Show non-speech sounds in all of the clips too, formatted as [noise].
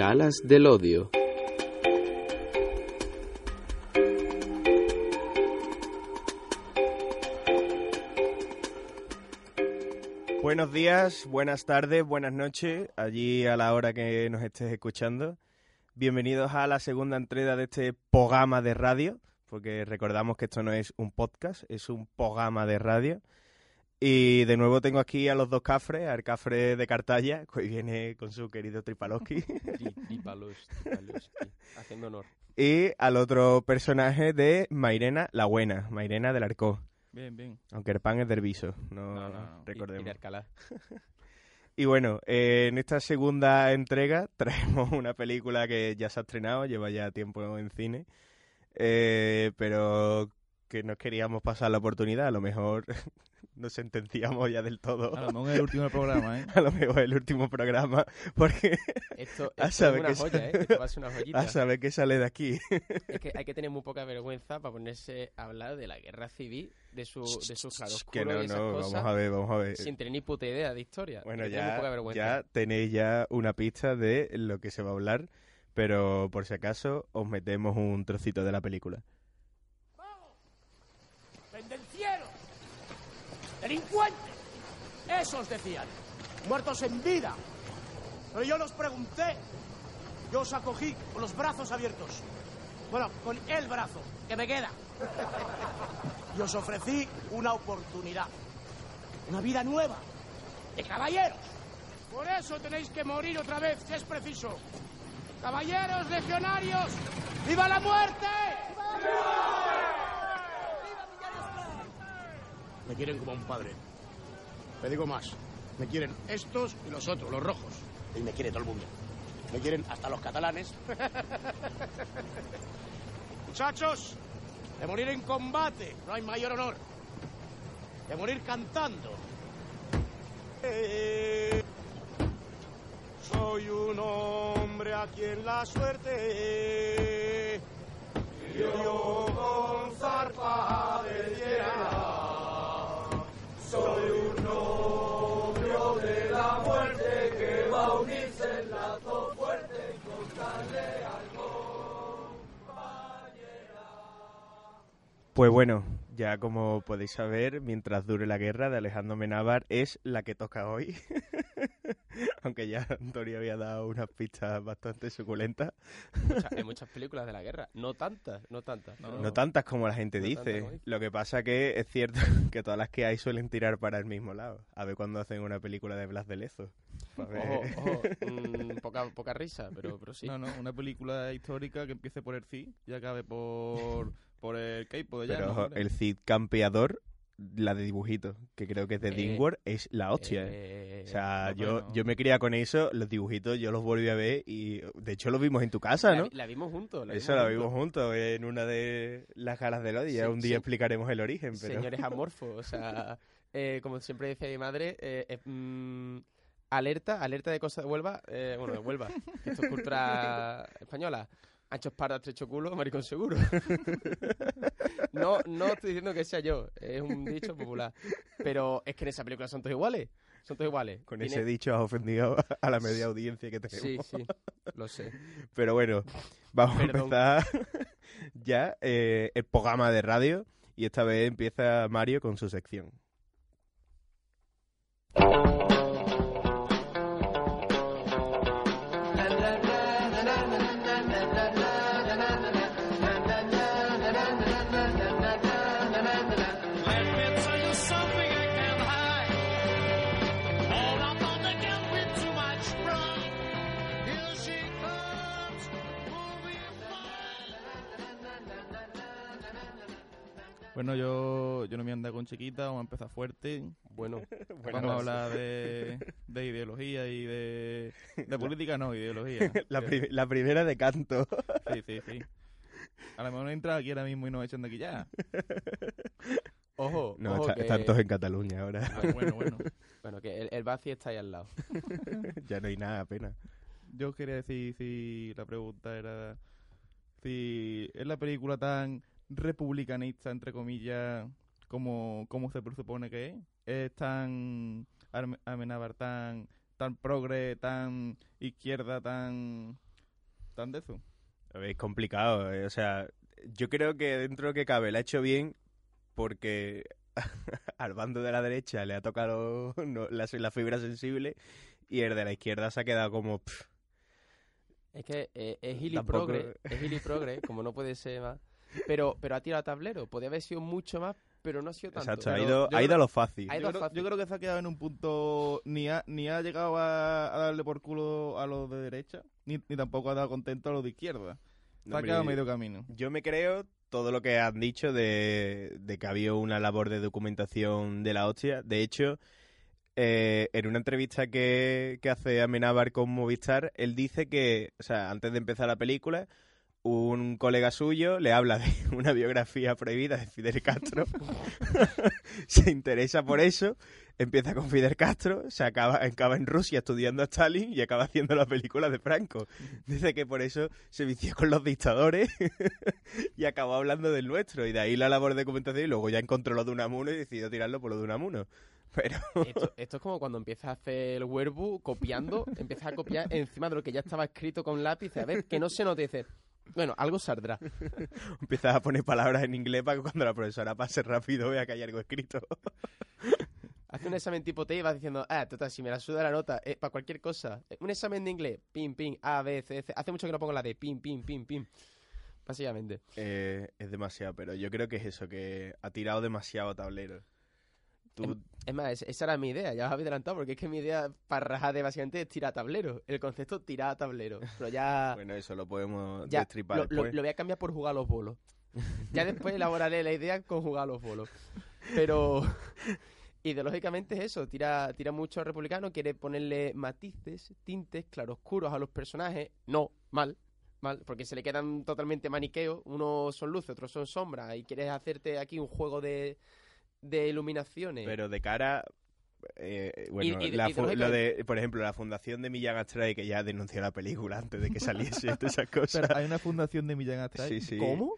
Del Odio. Buenos días, buenas tardes, buenas noches, allí a la hora que nos estés escuchando. Bienvenidos a la segunda entrega de este programa de radio, porque recordamos que esto no es un podcast, es un programa de radio. Y de nuevo tengo aquí a los dos cafres, al cafre de Cartaya, que hoy viene con su querido Tripaloski, haciendo honor. y al otro personaje de Mairena la Buena, Mairena del Arcó. Bien, bien. Aunque el pan es del viso, no, No, no, no. recordemos. Y, y de Alcalá. [laughs] Y bueno, eh, en esta segunda entrega traemos [laughs] una película que ya se ha estrenado, lleva ya tiempo en cine, eh, pero que nos queríamos pasar la oportunidad, a lo mejor nos sentenciamos ya del todo. A lo mejor es el último programa, ¿eh? [laughs] A lo mejor el último programa, porque Esto, [laughs] A saber es una que joya, ¿eh? Esto va a ser una joyita. a saber qué sale de aquí. Es que hay que tener muy poca vergüenza para ponerse a hablar de la guerra civil, de su, de su claroscuro que no, y esas no, cosas, vamos a ver, vamos a ver. sin tener ni puta idea de historia. Bueno, muy ya, poca vergüenza. ya tenéis ya una pista de lo que se va a hablar, pero por si acaso os metemos un trocito de la película. ¡Delincuentes! Esos decían. Muertos en vida. Pero yo los pregunté. Yo os acogí con los brazos abiertos. Bueno, con el brazo, que me queda. Y os ofrecí una oportunidad. Una vida nueva. De caballeros. Por eso tenéis que morir otra vez, si es preciso. Caballeros legionarios. ¡Viva la muerte! Me quieren como un padre. Me digo más. Me quieren estos y los otros, los rojos. Y me quiere todo el mundo. Me quieren hasta los catalanes. [laughs] Muchachos, de morir en combate no hay mayor honor. De morir cantando. Eh, soy un hombre a quien la suerte dio con zarpa de. Soy un novio de la muerte que va a unirse en lazo fuerte y contarle al Pues bueno, ya como podéis saber, mientras dure la guerra de Alejandro Menábar es la que toca hoy. [laughs] Aunque ya Antonio había dado unas pistas bastante suculentas. Mucha- hay muchas películas de la guerra. No tantas, no tantas. No, No tantas como la gente No dice. Lo que pasa que es cierto [laughs] que todas las que hay suelen tirar para el mismo lado. A ver cuando hacen una película de Blas de Lezo. Ojo, ojo, [laughs] mm, poca, poca risa, pero, pero sí. No, no, una película histórica que empiece por el C y acabe por, por el K-pop Pero ojo, hombre. el Cid campeador, la de dibujitos, que creo que es de Eh, es la hostia. ¿eh? Eh, O sea, no, yo, bueno. yo me crié con eso, los dibujitos yo los volví a ver y de hecho los vimos en tu casa, la, ¿no? vi- la vimos juntos. la Eso lo vimos juntos en una de las galas del Odio. Ya Sí, un día sí. explicaremos el origen, pero Señores amorfos, o sea, [laughs] eh, como siempre decía mi madre, eh, eh, mm, alerta, alerta de cosas de Huelva, eh, bueno, de Huelva, esto es cultura española. Ancho espada, estrecho culo, maricón seguro. [laughs] no, no estoy diciendo que sea yo, es un dicho popular. Pero es que en esa película son todos iguales. Son todos iguales. con Tiene- ese dicho has ofendido a la media audiencia que tenemos. Sí, sí, lo sé. Pero bueno, vamos Perdón. a empezar [laughs] ya eh, el programa de radio y esta vez empieza Mario con su sección. Bueno, yo, yo no me ando con chiquita, vamos a empezar fuerte. Bueno, vamos a hablar de, de ideología y de, de [laughs] política, no, ideología. [laughs] La, pri- la primera de canto. Sí, sí, sí. A lo mejor entra aquí ahora mismo y nos echan de aquí ya. ojo, No, ojo está- que... están todos en Cataluña ahora. Bueno, bueno, bueno. [laughs] Bueno, que el, el Baci está ahí al lado. ya no hay nada apenas. Yo quería decir si la pregunta era si es la película tan republicanista, entre comillas, como, como se presupone que es. Es tan Amenábar tan tan progre, tan izquierda, tan tan de eso. Es complicado, eh, o sea, yo creo que dentro de lo que cabe la ha hecho bien porque [laughs] al bando de la derecha le ha tocado [laughs] no, la, la fibra sensible y el de la izquierda se ha quedado como... pff, Es que eh, es Gili Tampoco- Progre, [laughs] es como no puede ser más. Pero, pero ha tirado tablero. Podría haber sido mucho más, pero no ha sido tanto. exacto, ha ido, ha ido a lo fácil. Ha ido Yo creo, fácil. yo creo que se ha quedado en un punto, ni ha, ni ha llegado a, a darle por culo a los de derecha, ni, ni tampoco ha dado contento a los de izquierda. Se No, ha hombre, quedado a medio camino. Yo me creo todo lo que han dicho de, de que había una labor de documentación de la hostia. De hecho, eh, en una entrevista que, que hace Amenábar con Movistar, él dice que, o sea, antes de empezar la película, un colega suyo le habla de [laughs] una biografía prohibida de Fidel Castro, [laughs] se interesa por eso, empieza con Fidel Castro, se acaba, acaba en Rusia estudiando a Stalin y acaba haciendo la película de Franco. Dice que por eso se vició con los dictadores [laughs] y acabó hablando del nuestro. Y de ahí la labor de documentación y luego ya encontró lo de Unamuno y decidió tirarlo por lo de Unamuno. Pero Esto, esto es como cuando empiezas a hacer el Werbu copiando, empiezas a copiar encima de lo que ya estaba escrito con lápiz. A ver, que no se note. Bueno, algo saldrá. [laughs] empiezas a poner palabras en inglés para que cuando la profesora pase rápido vea que hay algo escrito. [laughs] Hace un examen tipo T y vas diciendo, ah, total, si me la suda la nota, eh, para cualquier cosa. Eh, Un examen de inglés, pim, pim, A, B, C, C. Hace mucho que no pongo la de pim, pim, pim, pim. Básicamente. Eh, es demasiado, pero yo creo que es eso, que ha tirado demasiado tablero. Tú, Es más, es- esa era mi idea, ya os habéis adelantado, porque es que mi idea para rajar de básicamente es tirar tablero. El concepto tirar tablero. Pero ya. [laughs] bueno, eso lo podemos ya destripar lo, lo- después. lo voy a cambiar por jugar a los bolos. [laughs] Ya después elaboraré la idea con jugar a los bolos. Pero [laughs] ideológicamente es eso, tira, tira mucho al republicano, quiere ponerle matices, tintes, claroscuros a los personajes. No, mal, mal, porque se le quedan totalmente maniqueos. Unos son luces, otros son sombras, y quieres hacerte aquí un juego de, de iluminaciones. Pero de cara. eh, bueno, Y- y- la y fu- de lo de, por ejemplo, la fundación de Millán Astray, que ya denunció la película antes de que saliese [laughs] todas esas cosas. Pero hay una fundación de Millán Astray. Sí, sí. ¿Cómo?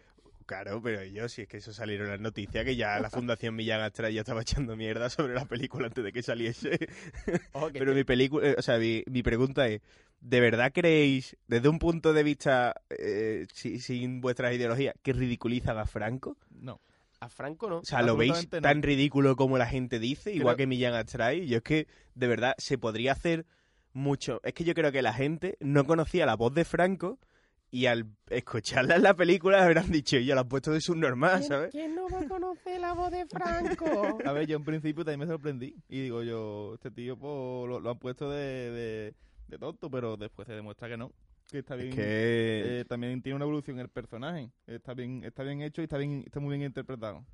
Claro, pero yo, si es que eso salieron las noticias, que ya la Fundación Millán Astray ya estaba echando mierda sobre la película antes de que saliese. [laughs] Que Pero mi película, eh, o sea, mi, mi pregunta es, ¿de verdad creéis, desde un punto de vista eh, si- sin vuestras ideologías, que ridiculizan a Franco? No. A Franco no. O sea, ¿lo veis no. tan ridículo como la gente dice? Igual que Millán Astray. Yo es que, de verdad, se podría hacer mucho. Es que yo creo que la gente no conocía la voz de Franco y al escucharla en la película habrán dicho, ya la han puesto de subnormal, ¿sabes? ¿Quién no va a conocer la voz de [laughs] Franco? A ver, yo en principio también me sorprendí. Y digo yo, este tío pues, lo, lo han puesto de, de, de tonto, pero después se demuestra que no. Que está bien. Es que... eh, también tiene una evolución el personaje. Está bien, está bien hecho y está bien, está muy bien interpretado.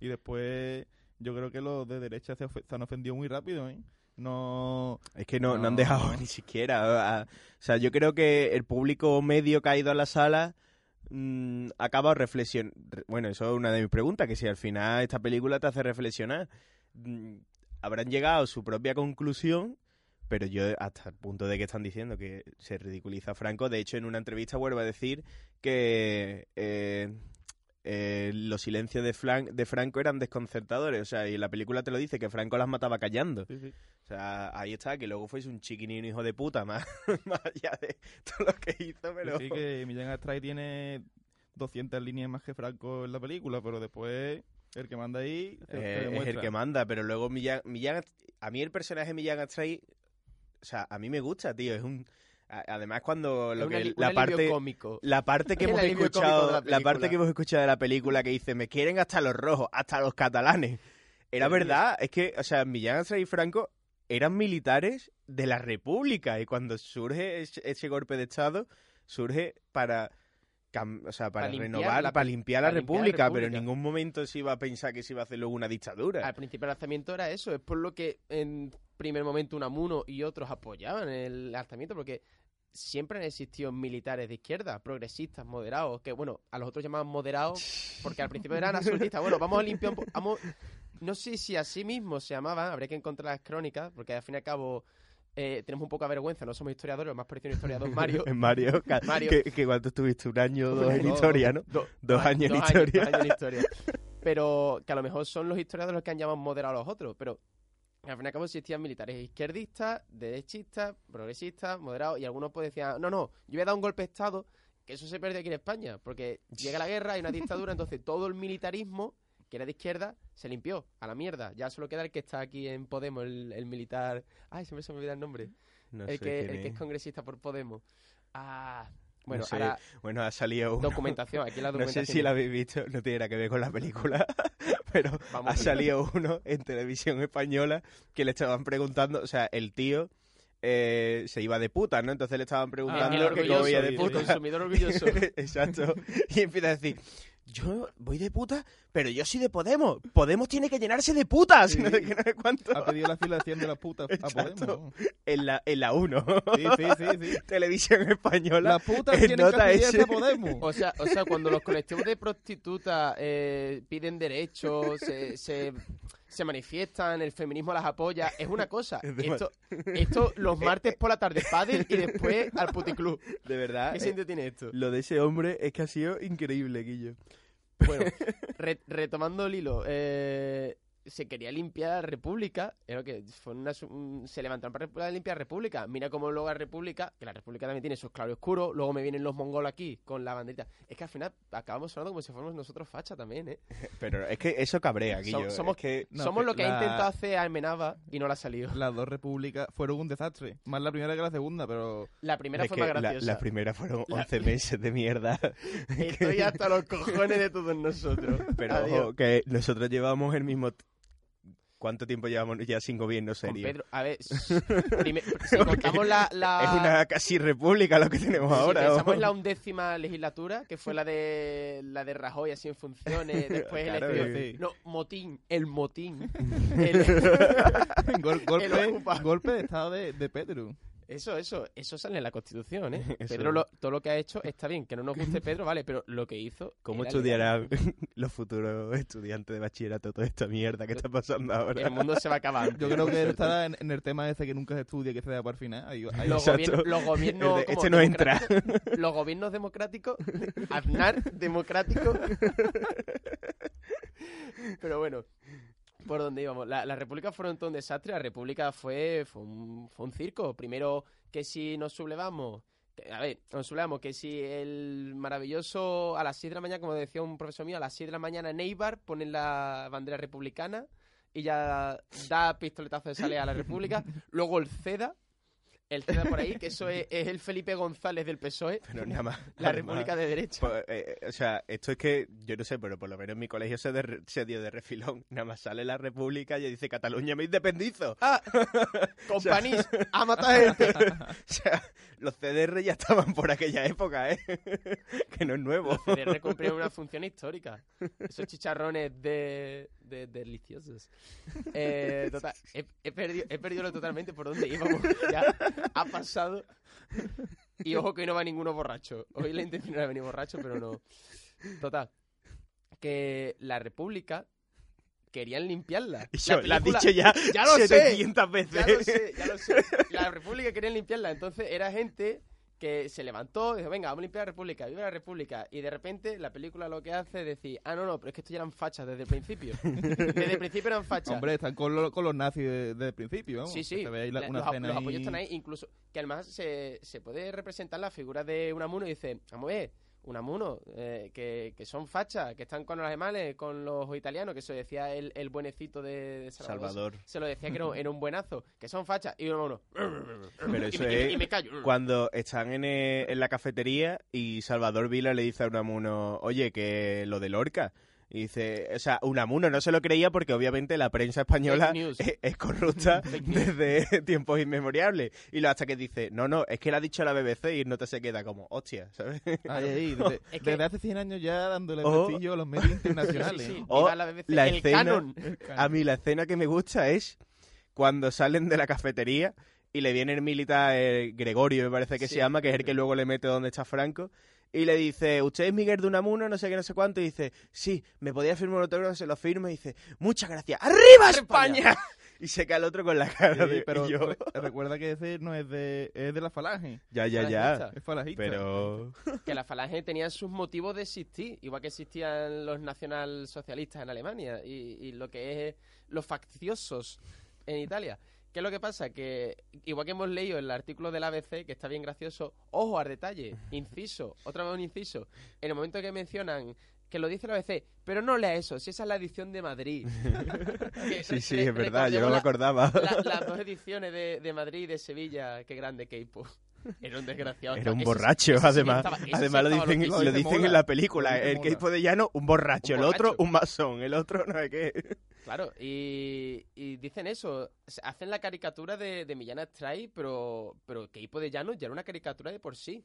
Y después, yo creo que los de derecha se, han ofendido muy rápido, ¿eh? No. Es que no, no han dejado [laughs] ni siquiera. o sea, yo creo que el público medio que ha ido a la sala mm, ha acabado reflexión. re- Bueno, eso es una de mis preguntas, que si al final esta película te hace reflexionar. mm, habrán llegado a su propia conclusión, pero yo hasta el punto de que están diciendo que se ridiculiza a Franco. De hecho, en una entrevista vuelvo a decir que eh, eh, los silencios de, Flan- de Franco eran desconcertadores. O sea, y la película te lo dice, que Franco las mataba callando. Sí, sí. O sea, ahí está, que luego fuese un chiquinino hijo de puta, [laughs] más, más allá de todo lo que hizo, pero... Sí, que Millán Astray tiene 200 líneas más que Franco en la película, pero después el que manda ahí Eh, es el que manda, pero luego Millán, Millán- a mí el personaje Millán Astray, o sea, a mí me gusta, tío, es un... Además cuando lo que, la parte... cómico. La parte que [laughs] el hemos escuchado, de la la, parte película. que hemos escuchado de la película que dice, me quieren hasta los rojos, hasta los catalanes. Era Sí. verdad, es que, o sea, Millán y Franco eran militares de la República y cuando surge ese, ese golpe de Estado, surge para, o sea, para, renovar, la- para limpiar la para limpiar la República, pero en ningún momento se iba a pensar que se iba a hacer luego una dictadura. Al principio del alzamiento era eso, es por lo que en primer momento Unamuno y otros apoyaban el alzamiento, porque siempre han existido militares de izquierda, progresistas, moderados, que bueno, a los otros llamaban moderados, [laughs] porque al principio eran absolutistas. Bueno, vamos a limpiar un poco. No sé si así mismo se llamaban, habría que encontrar las crónicas, porque al fin y al cabo eh, tenemos un poco de vergüenza, no somos historiadores, más parecido a un historiador Mario. [laughs] En Mario, Mario. Que, que cuando estuviste un año o dos en historia, ¿no? Do- Dos años en historia. dos años en historia. [laughs] Pero que a lo mejor son los historiadores los que han llamado moderados a los otros. Pero al fin y al cabo existían militares izquierdistas, derechistas, progresistas, moderados, y algunos pues decían, no, no, yo voy a dar un golpe de Estado, que eso se pierde aquí en España, porque llega la guerra, hay una dictadura, entonces todo el militarismo, que era de izquierda, se limpió a la mierda. Ya solo queda el que está aquí en Podemos, el, el militar... Ay, siempre se me olvida el nombre. No el, sé que, quién el que es es. congresista por Podemos. Ah, No bueno, sé. ahora Bueno, ha salido uno. documentación, aquí la No documentación. sé si la habéis visto, no tiene nada que ver con la película, [laughs] pero Vamos ha salido uno en televisión española que le estaban preguntando, o sea, el tío eh, se iba de puta, ¿no? Entonces le estaban preguntando el que cómo iba de el puta. consumidor orgulloso. [laughs] Exacto. Y empieza a decir, yo voy de puta, pero yo soy de Podemos. Podemos tiene que llenarse de putas. Sí. [laughs] No sé qué, no sé cuánto. Ha pedido la afiliación de la puta a. [laughs] Podemos. En la, en la 1. Sí, sí, sí, sí. [laughs] Televisión española. Las putas en tienen que nota afiliarse a Podemos. O sea, o sea, cuando los colectivos de prostitutas eh, piden derechos, se, se, se manifiestan, el feminismo las apoya, es una cosa. [laughs] Esto, esto los [laughs] martes por la tarde pádel y después al puticlub. De verdad. ¿Qué eh, sentido tiene esto? lo de ese hombre es que ha sido increíble, Guillo. Bueno, [laughs] re- retomando el hilo, eh, se quería limpiar la República, era que fue una se levantaron para limpiar la República. Mira cómo luego la República, que la República también tiene esos claros oscuros, luego me vienen los mongolos aquí con la banderita. Es que al final acabamos sonando como si fuéramos nosotros facha también, ¿eh? [laughs] Pero es que eso cabrea, So- Guillo. somos- es que No, Somos que lo que ha la- intentado hacer Almenaba y no le ha salido. [laughs] Las dos repúblicas fueron un desastre. Más la primera que la segunda, pero La primera es fue más la, graciosa. la primera fueron La- 11 [laughs] meses de mierda. Estoy hasta los cojones de todos nosotros. Pero Adiós. ojo, que nosotros llevamos el mismo... ¿Cuánto tiempo llevamos ya sin gobierno Con serio? Pedro, a ver, [laughs] prime- si [laughs] contamos la, la- Es una casi república lo que tenemos Si ahora. pensamos en la undécima legislatura, que fue la de la de Rajoy así en funciones, [laughs] después el Claro, sí. No, motín, el motín. El- Gol- golpe, de estado de, de Pedro. Eso, eso, eso sale en la Constitución, ¿eh? [laughs] Eso. Pedro, lo- todo lo que ha hecho está bien, que no nos guste [laughs] Pedro, vale, pero lo que hizo... ¿Cómo estudiarán [laughs] los futuros estudiantes de bachillerato toda esta mierda que está pasando ahora? El mundo se va a acabar. Yo creo que él estará en, en el tema ese que nunca se estudia, que se da el final. Ahí- ahí- Los, gobiernos, los gobiernos El de, este no entra. democráticos- Los gobiernos democráticos, Aznar democrático. Pero bueno, ¿por dónde íbamos? La, la República todo un desastre. La República fue, fue, un, fue un circo. Primero, que si nos sublevamos. que- a ver, nos sublevamos que si el maravilloso a las 6 de la mañana, como decía un profesor mío, a las 6 de la mañana en Eibar ponen la bandera republicana y ya da pistoletazo de salida a la República. [laughs] Luego el CEDA, el CEDA por ahí, que eso es, es el Felipe González del PSOE, Pero nada más. la República de Derecha. pues, eh, eh, o sea, esto es que, yo no sé, pero por lo menos en mi colegio se, de- se dio de refilón. Nada más sale la República y dice Cataluña me independizo. ¡Ah! [laughs] Companís, [laughs] a matar. [laughs] O sea, los CDR ya estaban por aquella época, ¿eh? que no es nuevo. Los CDR cumplieron una función histórica. Esos chicharrones de, de- deliciosos. Eh, total, he, he perdido, he perdido lo totalmente por dónde íbamos. Ya ha pasado. Y ojo que hoy no va ninguno borracho. Hoy la intención era venir borracho, pero no. Total. Que la República querían limpiarla. Y yo, La has dicho ya, Ya lo sé. 700 veces. Ya lo sé, ya lo sé. La República querían limpiarla, entonces era gente que se levantó y dijo, venga, vamos a limpiar la República, viva la República. Y de repente la película lo que hace es decir, ah, no, no, pero es que estos ya eran fachas desde el principio. [laughs] Desde el principio eran fachas. Hombre, están con, lo- con los nazis de- desde el principio, vamos. Sí, sí. se ve ahí la- La- una los, apoyos están ahí, incluso que además se, se puede representar la figura de Unamuno y dice, vamos a ver, Unamuno, eh, que, que son fachas, que están con los alemanes, con los italianos, que se decía el, el buenecito de, de Salvador. Salvador. Se lo decía que era, un- era un buenazo, que son fachas, y Unamuno. Pero [laughs] eso me, y me- es y me callo. cuando están en, en la cafetería y Salvador Vila le dice a Unamuno, oye, que lo de Lorca. Y dice, o sea, Unamuno no se lo creía porque obviamente la prensa española news. es, es corrupta [laughs] desde [laughs] tiempos inmemoriales. Y lo hasta que dice, no, no, es que lo ha dicho la BBC y no te se queda como, hostia, ¿sabes? [laughs] Desde, Es que- desde hace 100 años ya dándole Oh. prestigio a los medios internacionales. Sí, sí, ¿no? O viva la BBC, la el escena- canon. A mí la escena que me gusta es cuando salen de la cafetería y le viene el militar eh, Gregorio, me parece que Sí. se llama, que es el que luego le mete donde está Franco, y le dice, ¿usted es Miguel de Unamuno? No sé qué, no sé cuánto, y dice, sí, me podía firmar un autógrafo, se lo firma, y dice, muchas gracias, ¡arriba España! [laughs] Y se cae el otro con la cara Sí, de pero y yo. re- recuerda que ese no es de, es de la falange. Ya, ya, ya. Falangista. Es falangista. Pero... [laughs] que la falange tenía sus motivos de existir, igual que existían los nacionalsocialistas en Alemania y, y lo que es los facciosos en Italia. ¿Qué es lo que pasa? Que igual que hemos leído el artículo del ABC, que está bien gracioso, ojo al detalle, [laughs] inciso, otra vez un inciso, en el momento que mencionan que lo dice el ABC, pero no lea eso, si esa es la edición de Madrid. [laughs] Que Sí, sí, es verdad, yo no la- acordaba. la- las dos ediciones de, de Madrid y de Sevilla, qué grande Keipo. [laughs] Era un desgraciado. Era un borracho, además. estaba- además lo dicen, lo Lo dice dicen en la película. Lo El. Keipo de llano, un borracho. Un el otro, un masón. El otro, no sé qué. Claro, y, y dicen eso, hacen la caricatura de, de Millán Astray, pero, pero Keipo de Llano ya era una caricatura de por sí.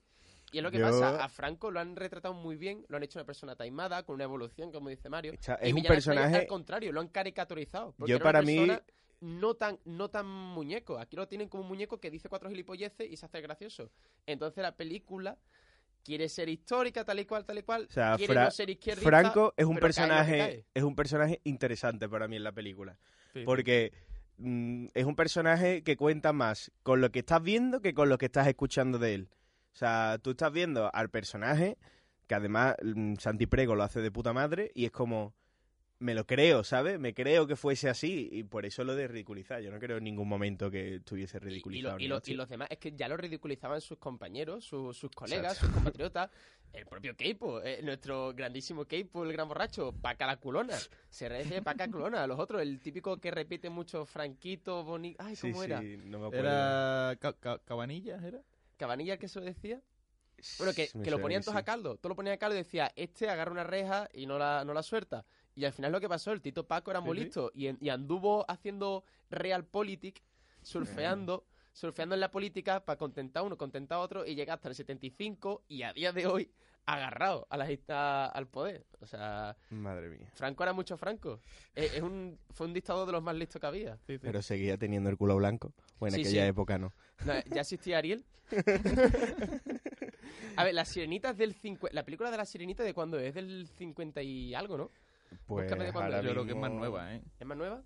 Y es lo que Yo- pasa, a Franco lo han retratado muy bien, lo han hecho una persona taimada, con una evolución, como dice Mario. O sea, y es un Millán Astray, personaje. al contrario, lo han caricaturizado. porque Yo era una para mí- No tan, no tan muñeco. Aquí lo tienen como un muñeco que dice cuatro gilipolleces y se hace gracioso. Entonces la película quiere ser histórica, tal y cual, tal y cual. O sea, quiere no ser izquierdista, Franco es un personaje. Es un personaje interesante para mí en la película. Sí. Porque mm, es un personaje que cuenta más con lo que estás viendo que con lo que estás escuchando de él. O sea, tú estás viendo al personaje, que además mm, Santi Prego lo hace de puta madre, y es como, me lo creo, ¿sabes? Me creo que fuese así, y por eso lo de ridiculizar. Yo no creo en ningún momento que estuviese Y- y, lo- ridiculizado. y lo- y los demás es que ya lo ridiculizaban sus compañeros, su- sus colegas, sus compatriotas. El propio Keipo, eh, nuestro grandísimo Keipo, el gran borracho, Paca la culona. [laughs] Se refiere Paca culona a los otros, el típico que repite mucho Franquito, Bonito. Ay, Sí, ¿cómo era? sí, no me acuerdo. Era ca- ca- Cabanillas, ¿era? ¿Cabanilla el que se lo decía? Bueno, que, que lo ponían todos sí. a caldo. Todo lo ponían a caldo y decía, este agarra una reja y no la, no la suelta. Y al final lo que pasó, el Tito Paco era muy listo y, en- y anduvo haciendo realpolitik, surfeando, surfeando en la política para contentar a uno, contentar a otro y llega hasta el 75 y a día de hoy agarrado a la, a- al poder. O sea, Madre mía. Franco era mucho Franco. Eh, es un, fue un dictador de los más listos que había. Sí, sí. Pero seguía teniendo el culo blanco. Bueno, en Sí, aquella sí. época no. No, ¿Ya existía Ariel? [laughs] A ver, las sirenitas del 50... La película de la sirenita de cuándo es? Es del 50 y algo, ¿no? Pues de ahora es. Yo creo que es más nueva, ¿eh? ¿Es más nueva?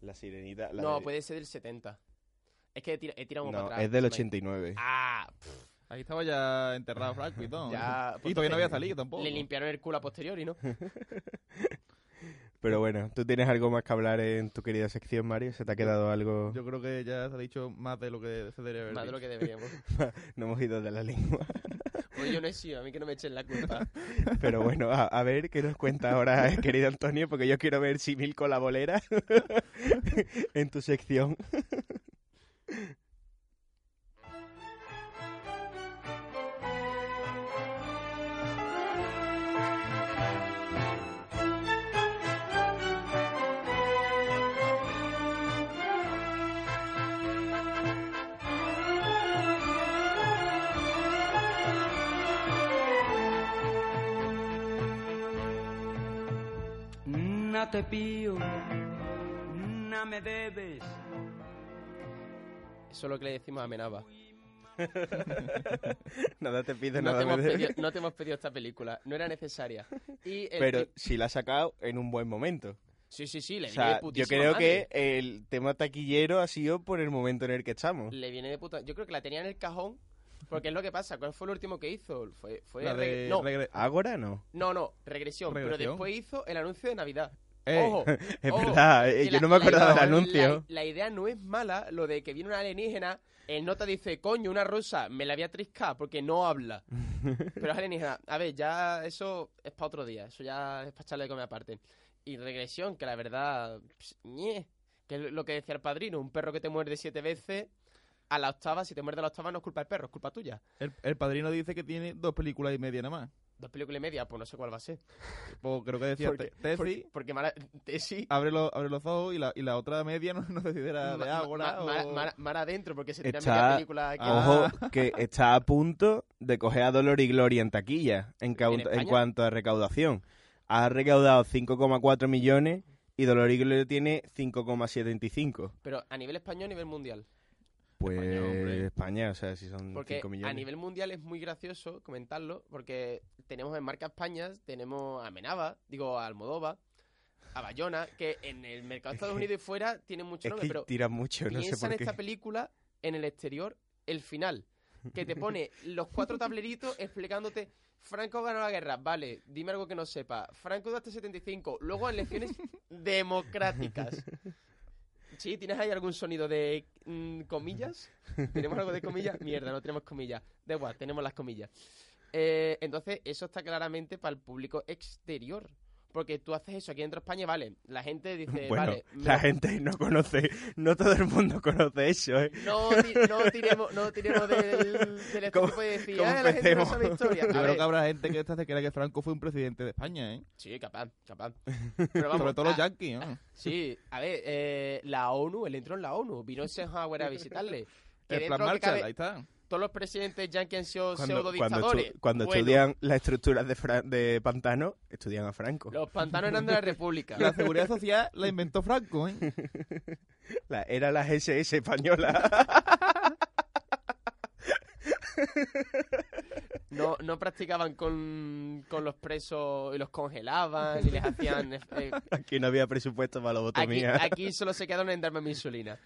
La sirenita. la no, de- puede ser del 70. Es que he, he tirado un No, para atrás. es del se me- 89. Ah, pff, Ahí estaba ya enterrado y todo. Ya, y pues todavía no había salido tampoco. le limpiaron el culo a posteriori, ¿no? [laughs] Pero bueno, ¿tú tienes algo más que hablar en tu querida sección, Mario? ¿Se te ha quedado algo? Yo creo que ya se ha dicho más de lo que se debería haber Más de lo dicho. que deberíamos. [laughs] No hemos ido de la lengua. [laughs] Pues yo no he sido, a mí que no me echen la culpa. [laughs] Pero bueno, a, a ver qué nos cuenta ahora, [laughs] querido Antonio, porque yo quiero ver Simil con la bolera [laughs] en tu sección. No te pío, no me debes. Eso es lo que le decimos a Menaba. [laughs] nada te pido, No nada te, hemos me debes. pedido, no te hemos pedido esta película, no era necesaria. Y el Pero si la ha sacado en un buen momento. Sí, sí, sí, le O viene de sea, yo putísima creo madre. que el tema taquillero ha sido por el momento en el que estamos. Le viene de puta... Yo creo que la tenía en el cajón, porque es lo que pasa. ¿Cuál fue el último que hizo? Fue, fue La regre- de no, regre- ¿Ágora no? no, no, regresión, Pero Regresión. después hizo el anuncio de Navidad. Ojo, [laughs] Es ojo, verdad, eh, yo la- no me acordaba del idea- anuncio. La, la idea no es mala, lo de que viene una alienígena, el nota dice, coño, una rosa, me la voy a triscar porque no habla. [laughs] Pero es alienígena. A ver, ya eso es para otro día, eso ya es para echarle de comer aparte. Y regresión, que la verdad, ps, ñe, que es lo que decía el padrino, un perro que te muerde siete veces, a la octava, si te muerde a la octava no es culpa del perro, es culpa tuya. el, el padrino dice que tiene dos películas y media nada más. Dos películas y media, pues no sé cuál va a ser. Pues creo que decía Porque, Te- Tesi, porque, porque mala- Tesi abre, los, abre los ojos y la, y la otra media no, [laughs] no sé si era de Ágora ma- o... ma- mar- mar adentro, porque se tira Está- media película aquí. Ah. Ojo, que está a punto de coger a Dolor y Gloria en taquilla en, cuanto a recaudación. Ha recaudado 5,4 millones y Dolor y Gloria tiene 5,75. Pero a nivel español, a nivel mundial. Pues España. España, o sea, si son Porque 5 millones. a nivel mundial es muy gracioso comentarlo, porque tenemos en marca España, tenemos a Menaba, digo a Almodóvar, a Bayona, que en el mercado de Estados Unidos y fuera tienen mucho es nombre, que pero tiran mucho, no sé piensa por en qué. esta película en el exterior, el final, que te pone los cuatro tableritos explicándote Franco ganó la guerra, vale, dime algo que no sepa. Franco hasta 75, luego elecciones democráticas. Sí, ¿tienes ahí algún sonido de mm, comillas? [laughs] ¿Tenemos algo de comillas? Mierda, no tenemos comillas. Da igual, tenemos las comillas. Eh, entonces, eso está claramente para el público exterior. Porque tú haces eso aquí dentro de España, vale. La gente dice, [laughs] bueno, vale. la lo- gente no conoce, no todo el mundo conoce eso, ¿eh? No, ti- no tiremos, no tiremos del, del [laughs] este ¿Cómo- tipo de decir, "Ah, la gente no empecemos?" sabe historia. [laughs] Yo A creo que habrá gente que esta se crea que Franco fue un presidente de España, ¿eh? Sí, capaz, capaz. Pero vamos, Sobre todo los ah, yanquis, ¿no? Sí, a ver, eh, la ONU, él entró en la ONU, vino Eisenhower a visitarle. El plan Marshall, cabe, ahí está. Todos los presidentes yankees han sido pseudo dictadores. cuando Bueno, estudian las estructuras de, Fra- de Pantano, estudian a Franco. Los pantanos eran de la República. La seguridad social la inventó Franco, ¿eh? [laughs] La- era la SS española. [laughs] No, no practicaban con, con los presos y los congelaban y les hacían... eh, Aquí no había presupuesto para la Aquí, botomía. aquí solo se quedaron en darme mi insulina.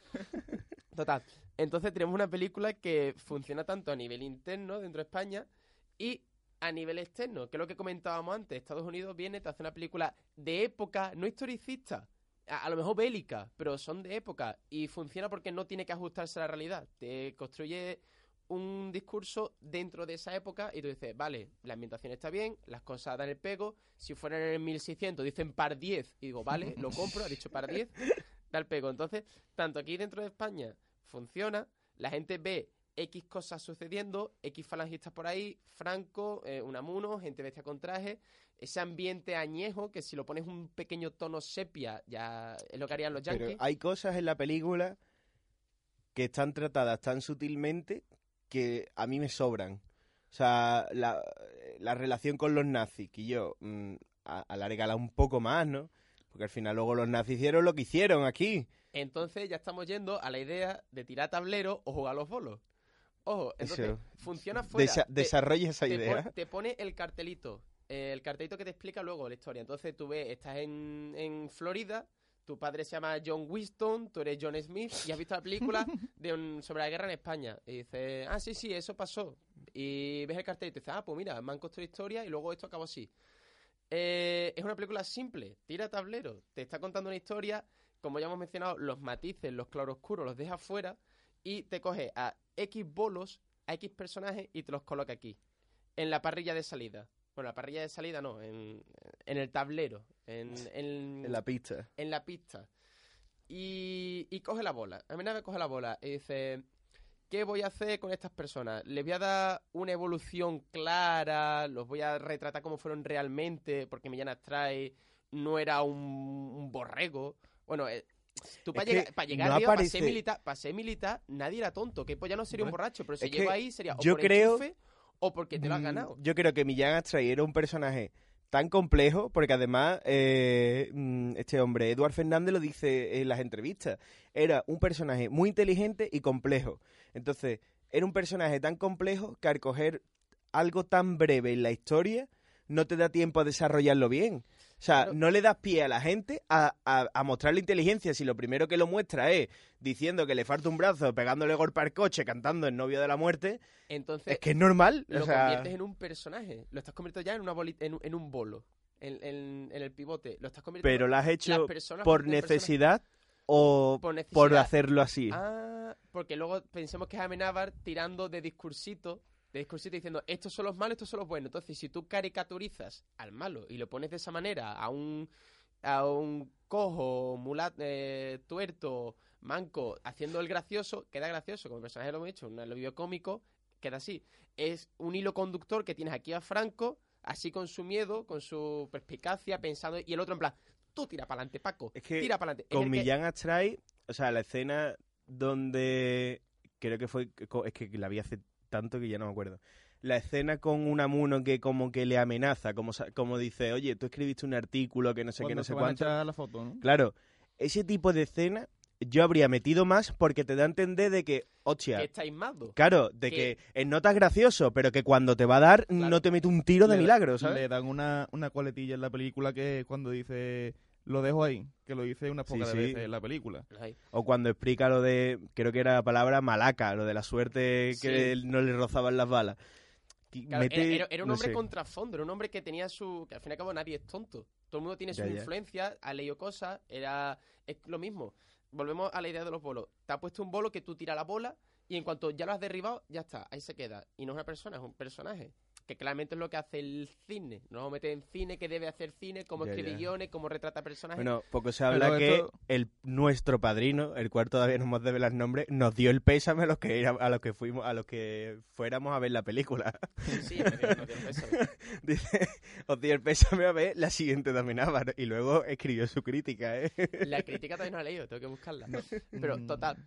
Total. Entonces tenemos una película que funciona tanto a nivel interno dentro de España y a nivel externo, que es lo que comentábamos antes. Estados Unidos viene, te hace una película de época, no historicista, a, lo mejor bélica, pero son de época y funciona porque no tiene que ajustarse a la realidad. Te construye un discurso dentro de esa época y tú dices, vale, la ambientación está bien, las cosas dan el pego. Si fueran en el 1600 dicen par 10 y digo, vale, lo compro, ha dicho par 10, da el pego. Entonces, tanto aquí dentro de España funciona, la gente ve X cosas sucediendo, X falangistas por ahí, Franco, eh, Unamuno, gente bestia con traje, ese ambiente añejo que si lo pones un pequeño tono sepia ya es lo que harían los Pero yankees. hay cosas en la película que están tratadas tan sutilmente que a mí me sobran. O sea, la, la relación con los nazis, que yo mm, alárgala un poco más, ¿no? Porque al final luego los nazis hicieron lo que hicieron aquí. Entonces ya estamos yendo a la idea de tirar tablero o jugar a los bolos. Ojo, entonces Eso. funciona fuera. Desa- desarrolla esa te, idea. pon- te pone el cartelito. eh, el cartelito que te explica luego la historia. Entonces tú ves, estás en, en Florida, tu padre se llama John Winston, tú eres John Smith y has visto la película de un- sobre la guerra en España. Y dices, ah, sí, sí, eso pasó. Y ves el cartelito y dices, ah, pues mira, me han construido historia y luego esto acabó así. Eh, es una película simple, tira tablero, te está contando una historia, como ya hemos mencionado, los matices, los claroscuros los deja fuera y te coge a X bolos, a X personajes y te los coloca aquí, en la parrilla de salida. Bueno, la parrilla de salida no, en, en el tablero, en, [laughs] en, En la pista. en la pista. Y, y coge la bola. A mí nada coge la bola y dice, ¿qué voy a hacer con estas personas? Les voy a dar una evolución clara, los voy a retratar como fueron realmente, porque Millán Astray no era un, un borrego. Bueno, eh, tú para llegar, para llegar no para ser militar, para ser militar, nadie era tonto. Que pues ya no sería un borracho, pero si llego ahí sería o yo por creo- enchufe o porque te lo has Mm, ganado. Yo creo que Millán Astray era un personaje tan complejo, porque además eh, mm, este hombre, Eduard Fernández, lo dice en las entrevistas. Era un personaje muy inteligente y complejo. Entonces, era un personaje tan complejo que al coger algo tan breve en la historia, no te da tiempo a desarrollarlo bien. O sea, no le das pie a la gente a, a, a mostrar la inteligencia. Si lo primero que lo muestra es diciendo que le falta un brazo, pegándole golpe al coche, cantando el novio de la muerte, Entonces, es que es normal. lo o sea, conviertes en un personaje. Lo estás convirtiendo ya en, una en, un- en un bolo. En, en- en el pivote. Lo estás convirtiendo pero lo has hecho por necesidad o por por hacerlo así. Ah, porque luego pensemos que es Amenábar tirando de discursito, discursito diciendo, estos son los malos, estos son los buenos. Entonces, si tú caricaturizas al malo y lo pones de esa manera a un a un cojo, mulat, eh, tuerto, manco, haciendo el gracioso, queda gracioso, como el personaje lo hemos hecho, un alivio cómico, queda así. Es un hilo conductor que tienes aquí a Franco, así con su miedo, con su perspicacia, pensando, y el otro en plan, tú tira para adelante, Paco, Es que tira para adelante. Con Millán Astray, o sea, la escena donde creo que fue, es que la vi hace tanto que ya no me acuerdo. La escena con un amuno que como que le amenaza, como, sa- como dice, oye, tú escribiste un artículo que no sé qué, no se sé van a cuánto. echar la foto, ¿no? Claro, ese tipo de escena yo habría metido más porque te da a entender de que, hostia, que está ismado. claro, de que- que en notas gracioso, pero que cuando te va a dar Claro. no te mete un tiro de Le- milagro, ¿sabes? Le dan una, una coletilla en la película que es cuando dice lo dejo ahí, que lo dice unas pocas sí. veces en la película. O cuando explica lo de, creo que era la palabra malaca, lo de la suerte que Sí. no le rozaban las balas. Que Claro, mete- era, era- era un no hombre sé. con trasfondo, era un hombre que tenía su... que al fin y al cabo nadie es tonto. Todo el mundo tiene Ya, su ya. influencia, ha leído cosas, era... es lo mismo. volvemos a la idea de los bolos. Te ha puesto un bolo que tú tiras la bola y en cuanto ya lo has derribado, ya está, ahí se queda. Y no es una persona, es un personaje. Que claramente es lo que hace el cine. No lo mete en cine, que debe hacer cine, cómo escribe guiones, cómo retrata personajes. Bueno, poco se habla Pero que esto- el nuestro padrino, el cual todavía no hemos develado el nombre, nos dio el pésame a los que era- a los que fuimos, a los que fuéramos a ver la película. Sí, sí, me dio- el peso. [laughs] Dice, os dio el pésame a ver la siguiente de Amenábar y luego escribió su crítica, ¿eh? La crítica todavía no la he leído, tengo que buscarla. Pero, total,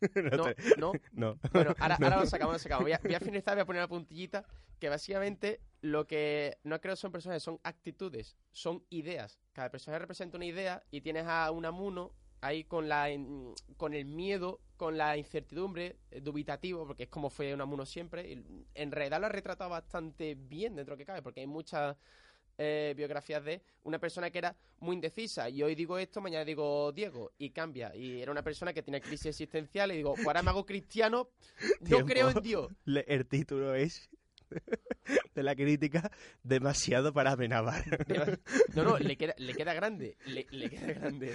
[laughs] No no, te- no. [laughs] no. Bueno, ahora, [laughs] ahora lo sacamos, lo sacamos. Voy a, voy a finalizar, voy a poner una puntillita, que básicamente lo que no creo son personajes, son actitudes, son ideas. Cada personaje representa una idea y tienes a un amuno ahí con la con el miedo, con la incertidumbre, eh, dubitativo, porque es como fue un amuno siempre. y en realidad lo ha retratado bastante bien dentro de lo que cabe, porque hay muchas eh, biografías de una persona que era muy indecisa y hoy digo esto, mañana digo Diego y cambia. Y era una persona que tenía crisis existencial y digo, pues ahora me hago cristiano, no creo en Dios. Le- el título es [laughs] de la crítica demasiado para Amenábar. No, no, le queda, le queda grande, le, le queda grande.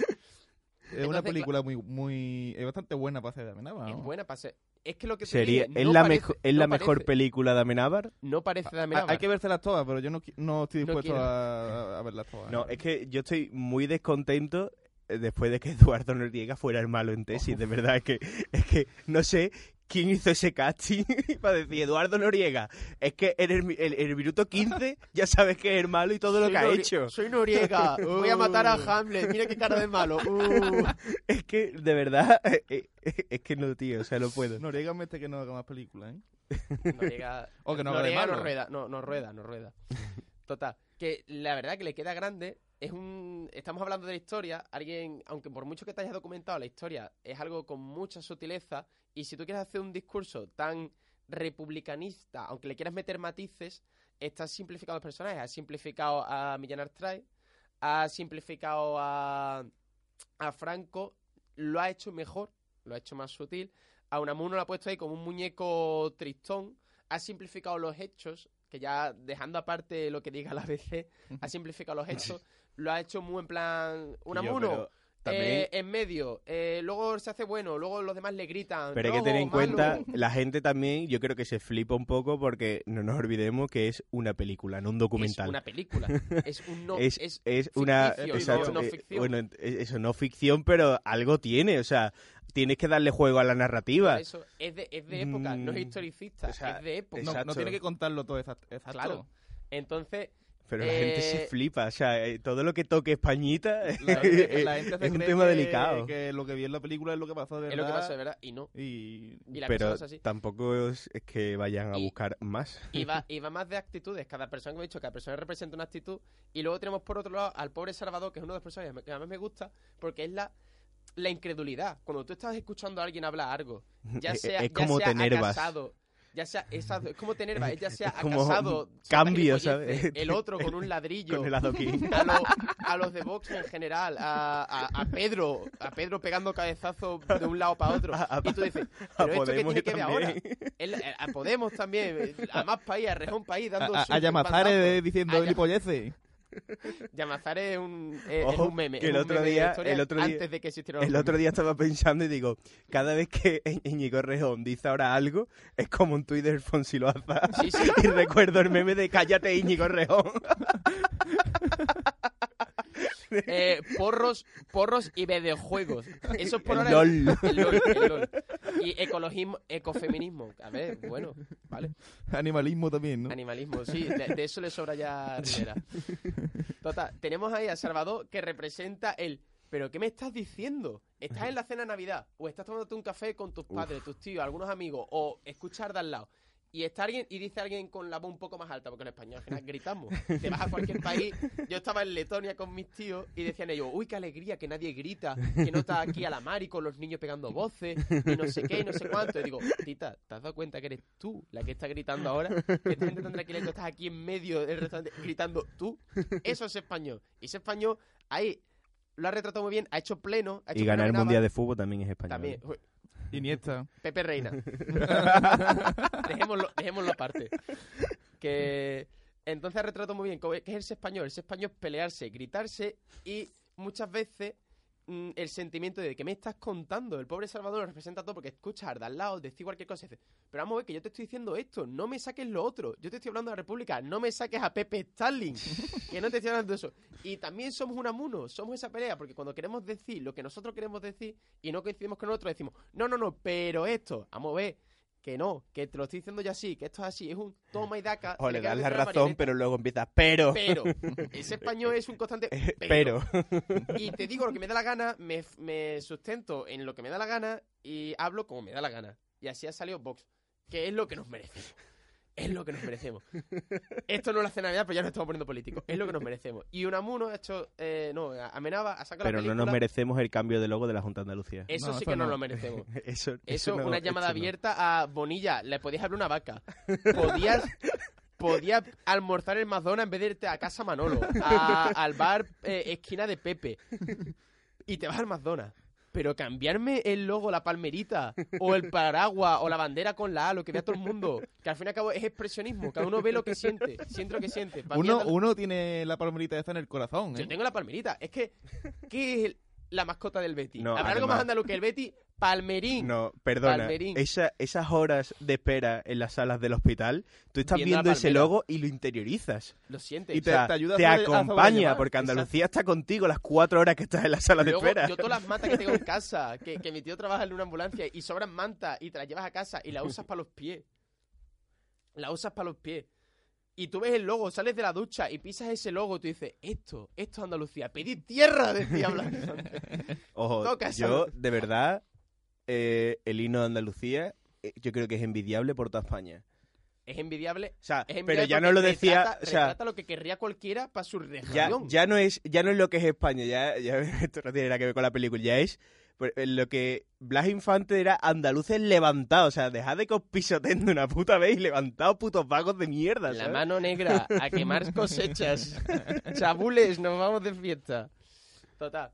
[laughs] Es una Entonces, película muy, muy, es bastante buena para hacer de Amenábar. Es buena para ser. Es que lo que te Sería, dije, ¿Es no la, parece- mejo- ¿es no la mejor parece- película de Amenábar? No parece de Amenábar. Hay que vérselas todas, pero yo no, no estoy dispuesto a, a verlas todas. No, es que yo estoy muy descontento eh, después de que [laughs] Eduardo Noriega fuera el malo en tesis. De verdad, es que, es que no sé quién hizo ese casting [laughs] para decir Eduardo Noriega. Es que en el, minuto 15 ya sabes que es el malo y todo lo que ha hecho. Soy Noriega, [laughs] voy a matar a Uh. Hamlet, mira qué cara de malo. [laughs] Uh. Es que, de verdad, eh, eh, es que no, tío, o sea, no puedo. Noriega mete que no haga más películas, ¿eh? Noriega, O que no haga de Noriega no rueda, no, no rueda, no rueda. Total, que la verdad que le queda grande. Es un, estamos hablando de la historia. Alguien, aunque por mucho que te hayas documentado la historia, es algo con mucha sutileza. Y si tú quieres hacer un discurso tan republicanista, aunque le quieras meter matices, estás simplificando los personajes. Has simplificado a Millán Artray, has simplificado a, a Franco, lo ha hecho mejor, lo ha hecho más sutil. A Unamuno lo ha puesto ahí como un muñeco tristón. Ha simplificado los hechos, que ya dejando aparte lo que diga la ABC, ha simplificado los [laughs] hechos. Lo ha hecho muy en plan. Unamuno, eh, en medio. eh, luego se hace bueno, luego los demás le gritan. Pero hay que "Robo, tener en malo". cuenta, [laughs] la gente también, yo creo que se flipa un poco porque no nos olvidemos que es una película, no un documental. Es una película. Es un no. [laughs] es, es es una exacto, no- no eh, ficción. bueno eso no ficción pero algo tiene o sea tienes que darle juego a la narrativa eso es de, es de época, no es Mm, historicista, o sea, es de época. No, tiene que contarlo todo exacto. exacto. Claro. Entonces, pero la gente eh, se flipa o sea eh, todo lo que toque Españita La gente, la es, [laughs] gente se un cree tema que- delicado Que lo que vi en la película es lo que pasó de es verdad. lo que pasa, de verdad, y no. Y Y la pero cosa es así. tampoco es, es que vayan a Y- buscar más Y va, [laughs] y va más de actitudes. Cada persona, como he dicho, cada persona representa una actitud. Y luego tenemos por otro lado al pobre Salvador, que es uno de los personajes que más me gusta, porque es la, la incredulidad. Cuando tú estás escuchando a alguien hablar algo, ya Es- [laughs] sea, es ya como sea tener a vas. Ya sea, exacto, es como tener ya sea como casado, un sea una cambio, ¿sabes? El otro con un [laughs] ladrillo. con el a, lo- a los de Vox en general, a, a- a Pedro, a Pedro pegando cabezazos de un lado para otro. Y tú dices, [laughs] pero esto que tiene que ver ahora. El- a Podemos también, a más país, a Rejón País, dando a, a bandazos. diciendo gilipolleces. [laughs] Llamazares es un, es, es Ojo, un meme. que el otro meme día- el otro día- antes de que existiera los El otro día estaba pensando y digo, cada vez que [laughs] Íñigo Rejón dice ahora algo, es como un tuit de Alfonso Loaza. Sí, sí. [laughs] Y recuerdo el meme de cállate Íñigo Rejón. [laughs] Eh, porros, porros y videojuegos. Eso es por El ahora. LOL. El LOL, el LOL. Y ecologismo, ecofeminismo. A ver, bueno, vale. Animalismo también, ¿no? Animalismo, sí, de, de eso le sobra ya Rivera. Total, tenemos ahí a Salvador que representa el. ¿Pero qué me estás diciendo? ¿Estás en la cena de Navidad? ¿O estás tomándote un café con tus padres, tus tíos, algunos amigos? ¿O escuchar de al lado? Y está alguien y dice alguien con la voz un poco más alta, porque en español al final gritamos. Te vas a cualquier país. Yo estaba en Letonia con mis tíos y decían ellos, uy, qué alegría, que nadie grita, que no está aquí a la mar y con los niños pegando voces, y no sé qué, y no sé cuánto. Y digo, tita, ¿te has dado cuenta que eres tú la que está gritando ahora? Que esta gente tan tranquila y tú estás aquí en medio del restaurante gritando tú. Eso es español. Y ese español, ahí lo ha retratado muy bien, ha hecho pleno. Ha hecho Y ganar el Mundial de Fútbol también es español. También. Iniesta. Pepe Reina. [laughs] dejémoslo, dejémoslo aparte. Que entonces retrato muy bien que es ese español. Ese español es pelearse, gritarse y muchas veces mm, el sentimiento de que me estás contando. El pobre Salvador lo representa todo porque escucha al de al lado decir cualquier cosa y dice, pero vamos a ver que yo te estoy diciendo esto, no me saques lo otro. Yo te estoy hablando de la República, no me saques a Pepe Stalin, [laughs] que no te estoy hablando de eso. Y también somos un amuno, somos esa pelea, porque cuando queremos decir lo que nosotros queremos decir y no coincidimos con nosotros, decimos, no, no, no, pero esto, vamos a ver, que no, que te lo estoy diciendo ya así, que esto es así, es un toma y daca. [laughs] O le das la razón, marioneta. pero luego empiezas, pero... Pero, [laughs] ese español es un constante Pero... y te digo lo que me da la gana, me, me sustento en lo que me da la gana y hablo como me da la gana. Y así ha salido Vox, que es lo que nos merecemos. Es lo que nos merecemos. Esto no lo hace Navidad, pero ya nos estamos poniendo políticos. Es lo que nos merecemos. Y Unamuno ha hecho, eh, no, Amenaba ha sacado Pero la no película. nos merecemos el cambio de logo de la Junta de Andalucía. Eso No, sí eso que no no. lo merecemos. [laughs] Eso, Eso, no- una llamada eso no. abierta a Bonilla. Le podías abrir una vaca. Podías, podías almorzar en McDonald's en vez de irte a casa Manolo. a- al bar eh, esquina de Pepe. Y te vas al McDonald's. Pero cambiarme el logo, la palmerita, o el paraguas, o la bandera con la A, lo que vea todo el mundo, que al fin y al cabo es expresionismo. Cada uno ve lo que siente, siente lo que siente. Uno, uno tiene la palmerita esta en el corazón, Yo ¿eh? tengo la palmerita. Es que, ¿qué es la mascota del Betty? No, ¿Habrá algo además- más andaluz que el Betty? Palmerín. No, perdona. Palmerín. Esa- esas horas de espera en las salas del hospital, tú estás Viendo ese logo y lo interiorizas. Lo sientes. Y O sea, te ayuda a te a acompaña, porque Andalucía está contigo las cuatro horas que estás en la sala de espera. yo todas las mantas que tengo en [laughs] casa, que, que mi tío trabaja en una ambulancia y sobran mantas y te las llevas a casa y las usas para los pies. Las usas para los pies. Y tú ves el logo, sales de la ducha y pisas ese logo y tú dices, esto, esto es Andalucía, pedid tierra, decía antes. [laughs] Ojo, Toca yo, de verdad, eh, el himno de Andalucía, eh, yo creo que es envidiable por toda España. Es envidiable. O sea, Es pero ya no lo decía, retrata- o sea, retrata lo que querría cualquiera para su ya, región. ya no es ya no es lo que es España, ya, ya [laughs] esto no tiene nada que ver con la película, ya es pues, eh, lo que Blas Infante era andaluces levantados, o sea, dejad de que os pisoteen de una puta vez y levantados putos vagos de mierda, La mano negra, a quemar cosechas. [laughs] Chabules, nos vamos de fiesta. Total.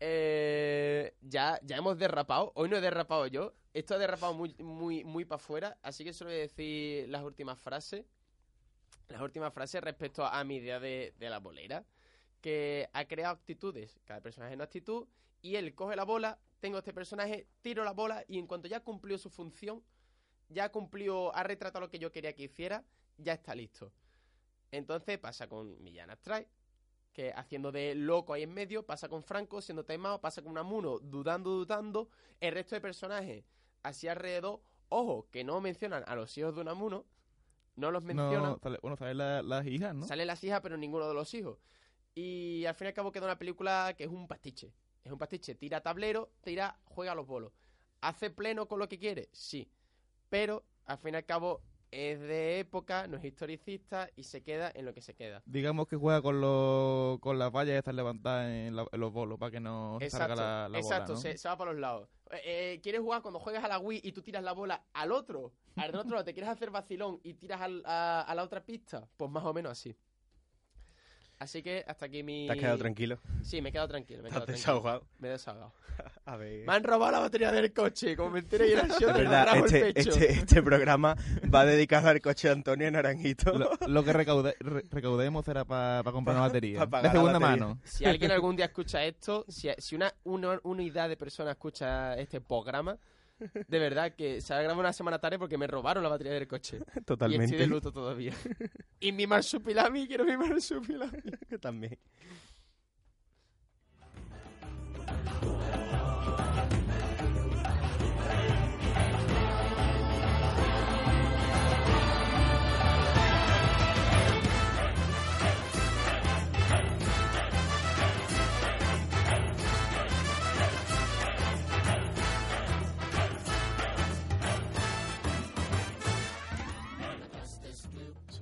Eh, ya, ya hemos derrapado. Hoy no he derrapado yo. Esto ha derrapado muy, muy, muy para afuera. Así que solo voy a decir las últimas frases. Las últimas frases respecto a mi idea de, la bolera. Que ha creado actitudes. Cada personaje es una actitud. Y él coge la bola. Tengo este personaje, tiro la bola. Y en cuanto ya cumplió su función, ya cumplió, ha retratado lo que yo quería que hiciera, ya está listo. Entonces pasa con Millán Astray, que haciendo de loco ahí en medio, pasa con Franco siendo taimado, pasa con Unamuno dudando, dudando, el resto de personajes así alrededor, ojo, que no mencionan a los hijos de Unamuno, no los mencionan, No, sale- bueno, salen la- las hijas, ¿no? salen las hijas pero ninguno de los hijos. Y al fin y al cabo queda una película que es un pastiche, es un pastiche, tira tablero, tira, juega a los bolos. ¿Hace pleno con lo que quiere? Sí. Pero al fin y al cabo es de época, no es historicista y se queda en lo que se queda. Digamos que juega con, los con las vallas estas levantadas en, la- en los bolos para que no se salga Exacto, la, la exacto bola, ¿no? se, se va para los lados. Eh, eh, ¿Quieres jugar cuando juegas a la Wii y tú tiras la bola al otro? Al otro lado, ¿te quieres hacer vacilón y tiras al- a, a la otra pista? Pues más o menos así. Así que hasta aquí mi... ¿Te has quedado tranquilo? Sí, me he quedado tranquilo. Me he ¿Te has quedado tranquilo. desahogado? Me he desahogado. [laughs] A ver... Me han robado la batería del coche. Como me enteré y era yo, te verdad, el este, pecho. este, este programa va dedicado al coche de Antonio Naranjito. Lo, lo que recaude- re- recaudemos era para comprar una batería. pa pagar de la segunda batería. mano. Si alguien algún día escucha esto, si, si una, una unidad de personas escucha este programa, de verdad que se ha grabado una semana tarde porque me robaron la batería del coche. [laughs] Y estoy Totalmente. de luto todavía. [laughs] y mi marsupilami, quiero mi marsupilami. Que [laughs] también.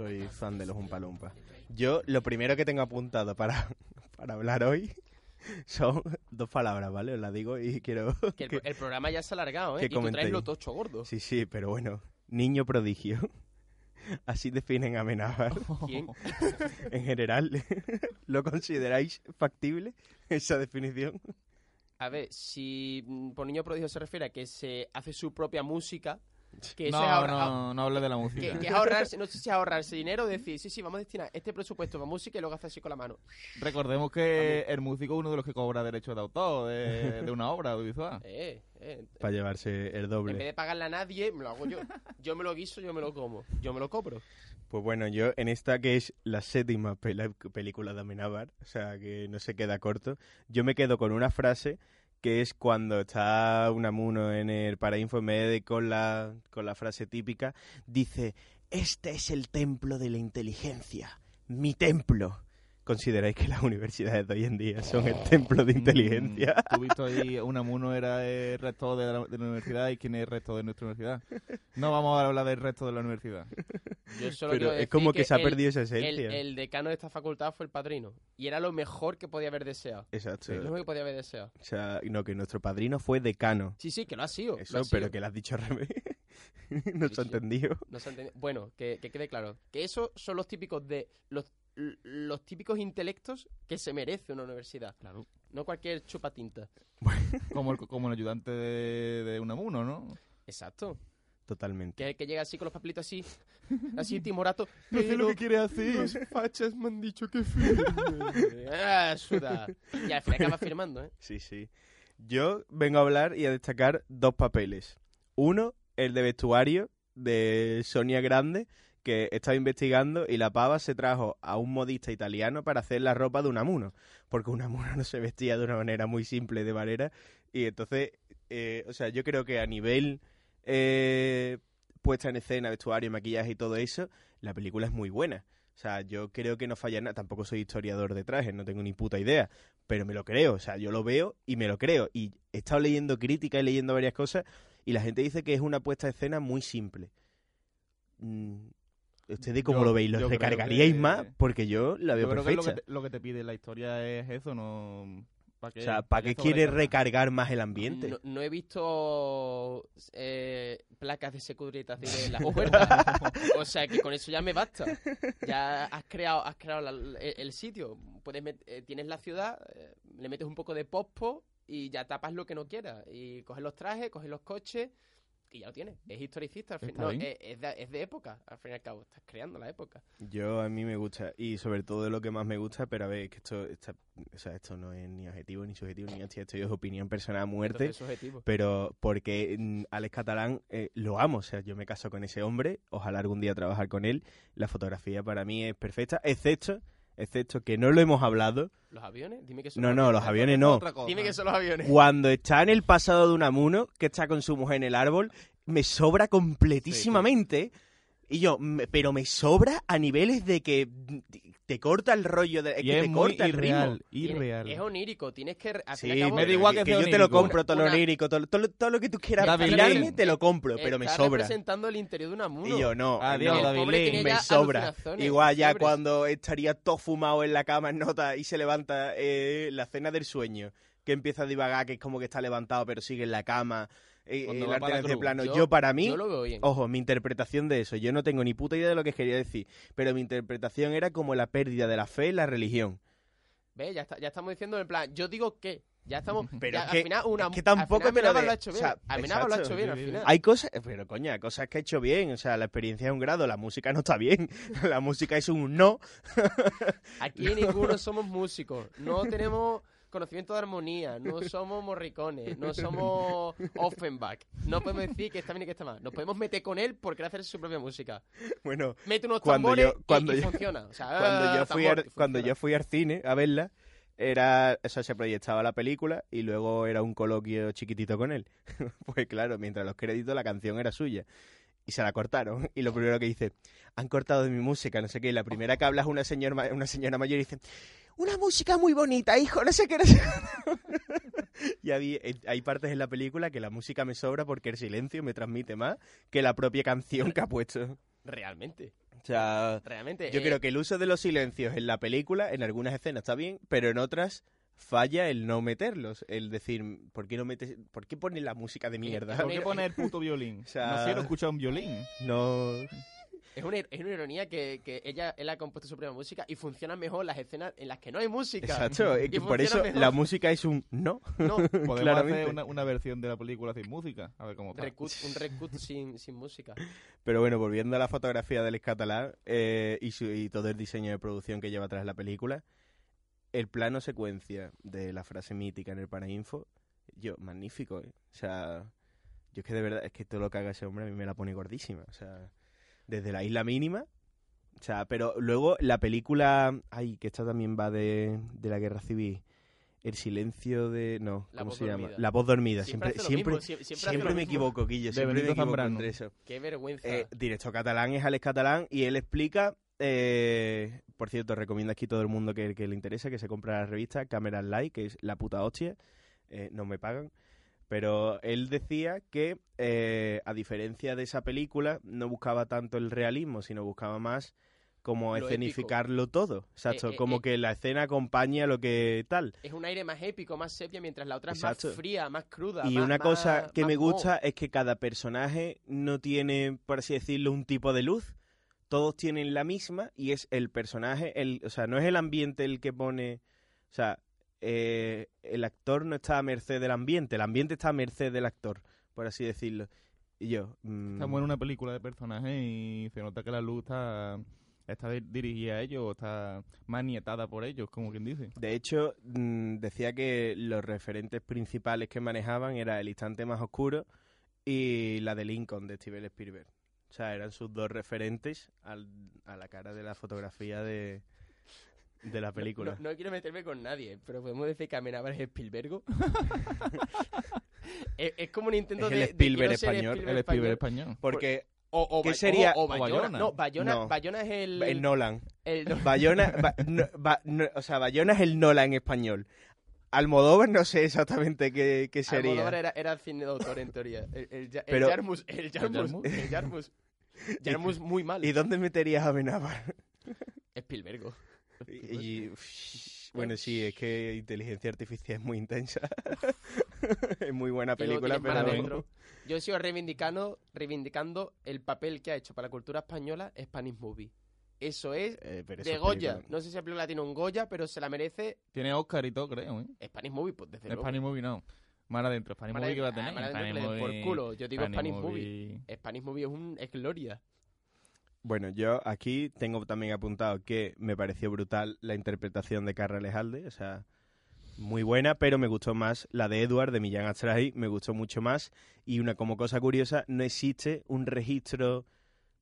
Soy fan de los Umpalumpas. Yo lo primero que tengo apuntado para, [laughs] para hablar hoy [laughs] son dos palabras, ¿vale? Os las digo y quiero... [laughs] Que el, que- el programa ya se ha alargado, ¿eh? que Y tú traes lo tocho gordo. Sí, sí, pero bueno. Niño prodigio. Así definen a Amenábar. ¿Quién? En general, ¿lo consideráis factible esa definición? A ver, si mm, por niño prodigio se refiere a que se hace su propia música, Que no, es ahorra- no, no hables de la Que, música. que es ahorrarse, no sé si es ahorrarse dinero o decir, sí, sí, vamos a destinar este presupuesto para música y luego hacer así con la mano. Recordemos que el músico es uno de los que cobra derechos de autor de, de una obra audiovisual. [laughs] Eh, eh. Para llevarse el En vez doble. de pagarle a nadie, me lo hago yo. Yo me lo guiso, yo me lo como. Yo me lo cobro. Pues bueno, yo en esta que es la séptima película de Amenábar, o sea que no se queda corto, yo me quedo con una frase que es cuando está Unamuno en el Parainfo Med con la, con la frase típica, dice, este es el templo de la inteligencia, mi templo. ¿Consideráis que las universidades de hoy en día son el templo de inteligencia? Mm, Tú has visto ahí, Unamuno era el rector de la, de la universidad y quién es el rector de nuestra universidad. No vamos a hablar del resto de la universidad. Yo solo Pero es como que se ha el- perdido esa esencia. el decano de esta facultad fue el padrino. Y era lo mejor que podía haber deseado. Exacto. Lo mejor que podía haber deseado. O sea, no, que nuestro padrino fue decano. Sí, sí, que lo ha sido. Eso, ha pero que lo has dicho al revés. [laughs] no Sí, se ha sí. entendido. No se ha entendido. Bueno, que, que quede claro. Que esos son los típicos de. Los, los típicos intelectos que se merece una universidad. Claro. No cualquier chupatinta. Como el, como el ayudante de, de Unamuno, ¿no? Exacto. Totalmente. Que, que llega así con los papelitos así. Así timorato. [laughs] No sé lo que quiere Los hacer. fachas me han dicho que firme. ah, [laughs] suda. Y al final acaba firmando, ¿eh? Sí, sí. Yo vengo a hablar y a destacar dos papeles. Uno, el de vestuario de Sonia Grande, que estaba investigando y la pava se trajo a un modista italiano para hacer la ropa de Unamuno, porque Unamuno no se vestía de una manera muy simple de manera y entonces, eh, o sea, yo creo que a nivel eh, puesta en escena, vestuario, maquillaje y todo eso, la película es muy buena. O sea, yo creo que no falla nada. Tampoco soy historiador de trajes, no tengo ni puta idea. Pero me lo creo. O sea, yo lo veo y me lo creo. Y he estado leyendo críticas y leyendo varias cosas. Y la gente dice que es una puesta de escena muy simple. Mm, ¿Ustedes cómo Yo- lo veis? ¿Lo yo creo recargaríais que- más? [laughs] Porque yo la veo Yo creo que perfecta. lo que, te, lo que te pide la historia es eso, no... ¿Para qué, O sea, ¿para qué quieres recargar más el ambiente? No, no he visto eh, placas de securitas así de las [laughs] puertas. o sea que con eso ya me basta. Ya has creado, has creado la- el, el sitio. Puedes met- eh, tienes la ciudad, eh, le metes un poco de pospo y ya tapas lo que no quieras. Y coges los trajes, coges los coches y ya lo tienes. Es historicista, al fin- Está no, bien. es, es de, es de época, al fin y al cabo. Estás creando la época. Yo a mí me gusta y sobre todo lo que más me gusta, pero a ver, que esto, esta- o sea, esto no es ni objetivo ni subjetivo ni [laughs] hostia, esto es opinión personal a muerte. Entonces, es subjetivo. pero porque mm, Alex Catalán eh, lo amo, o sea, yo me caso con ese hombre, ojalá algún día trabajar con él, la fotografía para mí es perfecta, excepto, excepto que no lo hemos hablado, ¿Los aviones? Dime que son no, no, los aviones no, Dime que son los aviones. cuando está en el pasado de Unamuno, que está con su mujer en el árbol, me sobra completísimamente. Y yo, me- pero me sobra a niveles de que te corta el rollo, de, es Y que es te muy corta el ritmo. irreal, Tiene- irreal. Es onírico, tienes que... Al Sí, me da igual que que sea yo te lo compro, todo lo onírico, todo, todo, todo lo que tú quieras David te lo compro, pero me sobra. representando el interior de una muno. Y yo no, Adiós, David me sobra. Igual ya cuando estaría todo fumado en la cama en nota y se levanta eh, la cena del sueño, que empieza a divagar, que es como que está levantado pero sigue en la cama, eh, el de cruz. plano. Yo, Yo- para mí, Yo lo veo bien. ojo, mi interpretación de eso, yo no tengo ni puta idea de lo que quería decir, pero mi interpretación era como la pérdida de la fe en la religión. ¿Ves? Ya, está, ya estamos diciendo en plan, yo digo que, ya estamos... [laughs] Pero ya, es al que- final una, es que tampoco al final me lo de- lo ha hecho o bien. sea, Amenábar lo ha exacto. hecho bien al final. Hay cosas, pero coña, cosas que ha hecho bien, o sea, la experiencia es un grado, la música no está bien, [laughs] la música es un no, Aquí ninguno somos músicos, no tenemos conocimiento de armonía, no [laughs] somos morricones, no somos Offenbach. No podemos decir que está bien y que está mal. Nos podemos meter con él porque quiere hacer su propia música. bueno, Mete unos Cuando tambores yo- cuando y, y yo- funciona. O sea, cuando yo fui al, cuando yo fui al cine a verla era o sea, se proyectaba la película y luego era un coloquio chiquitito con él [laughs] pues claro mientras los créditos la canción era suya y se la cortaron [laughs] y lo primero que dice han cortado de mi música no sé qué y la primera que habla es una señora una señora mayor y dice una música muy bonita hijo no sé qué no sé qué". [laughs] y había- eh, hay partes en la película que la música me sobra porque el silencio me transmite más que la propia canción que ha puesto Realmente, o sea realmente. yo eh, creo que el uso de los silencios en la película, en algunas escenas está bien, pero en otras falla el no meterlos. El decir, ¿por qué no metes, por qué pones la música de mierda? ¿Por qué poner el [laughs] puto violín? O sea- No quiero escuchar un violín. No. Es una, es una ironía que, que ella él ha compuesto su propia música y funcionan mejor las escenas en las que no hay música. Exacto, es Y que por eso mejor. la música es un no. [laughs] No, [laughs] Podemos Claramente. hacer una, una versión de la película sin música. A ver cómo está. recut, un recut sin, sin música. Pero bueno, volviendo a la fotografía del catalán eh, y, su- y todo el diseño de producción que lleva atrás la película, el plano secuencia de la frase mítica en el Parainfo, yo, magnífico, ¿eh? O sea, yo es que de verdad, es que todo lo que haga ese hombre a mí me la pone gordísima. O sea, desde la isla mínima, o sea, pero luego la película, ay, que esta también va de, de la guerra civil. El silencio de. No, La ¿cómo se llama? dormida. La voz dormida. Siempre, hace lo siempre, siempre hace siempre lo me mismo. equivoco, Guillo. De Siempre me equivoco Zambrano. entre eso. Qué vergüenza. Eh, director catalán es Alex Catalán y él explica, eh, por cierto, recomiendo aquí a todo el mundo que, que le interese que se compre la revista Camera Light, que es la puta hostia, eh, no me pagan, pero él decía que eh, a diferencia de esa película no buscaba tanto el realismo, sino buscaba más como Lo escenificarlo todo, exacto, Eh, eh, como eh. que la escena acompaña lo que tal. Es un aire más épico, más sepia, mientras la otra es Exacto. más fría, más cruda. Y más- una cosa más- que más me gusta es que cada personaje no tiene, por así decirlo, un tipo de luz. Todos tienen la misma y es el personaje, el, o sea, no es el ambiente el que pone, o sea, eh, el actor no está a merced del ambiente, el ambiente está a merced del actor, por así decirlo. Y yo, mm, Estamos en una película de personajes y se nota que la luz está, está di- dirigida a ellos, o está manietada por ellos, como quien dice. de hecho, mm, decía que los referentes principales que manejaban era El instante más oscuro y la de Lincoln de Steven Spielberg. O sea, eran sus dos referentes al- a la cara de la fotografía de, de la película. No, no quiero meterme con nadie, pero podemos decir que Amenábar es Spielbergo. [laughs] es, es como un intento Es de. el Spielberg español, El Spielberg español. Porque O, o ¿Qué sería- o- Bayona. Bayona? No, Bayona, No. Bayona es el. el Nolan. el- Bayona, Ba- Ba- o sea, Bayona es el Nolan en español. Almodóvar no sé exactamente qué, qué sería. Almodóvar era, era cine de autor, en teoría. El, el, el Pero- Jarmus. El Jarmus. El Jarmus. [laughs] Jarmus muy mal. ¿Y dónde meterías a Amenábar? Spielbergo. Y, y- uff, bueno, sí, es que inteligencia artificial es muy intensa. [laughs] es muy buena película, pero Adentro. Yo sigo reivindicando, reivindicando el papel que ha hecho para la cultura española Spanish Movie. Eso es Eh, pero eso de es Goya. película. No sé si la película tiene un Goya, pero se la merece Tiene Oscar y todo, creo, ¿eh? Spanish Movie, pues desde luego. Spanish Movie no. Mar adentro. Spanish Mar Movie que va a tener. ah, le den por culo. Yo digo Spanish Movie. Movie. Spanish Movie es, un, es gloria. Bueno, yo aquí tengo también apuntado que me pareció brutal la interpretación de Carra Lejalde, o sea, muy buena, pero me gustó más la de Edward, de Millán Astray, me gustó mucho más. Y una como cosa curiosa, no existe un registro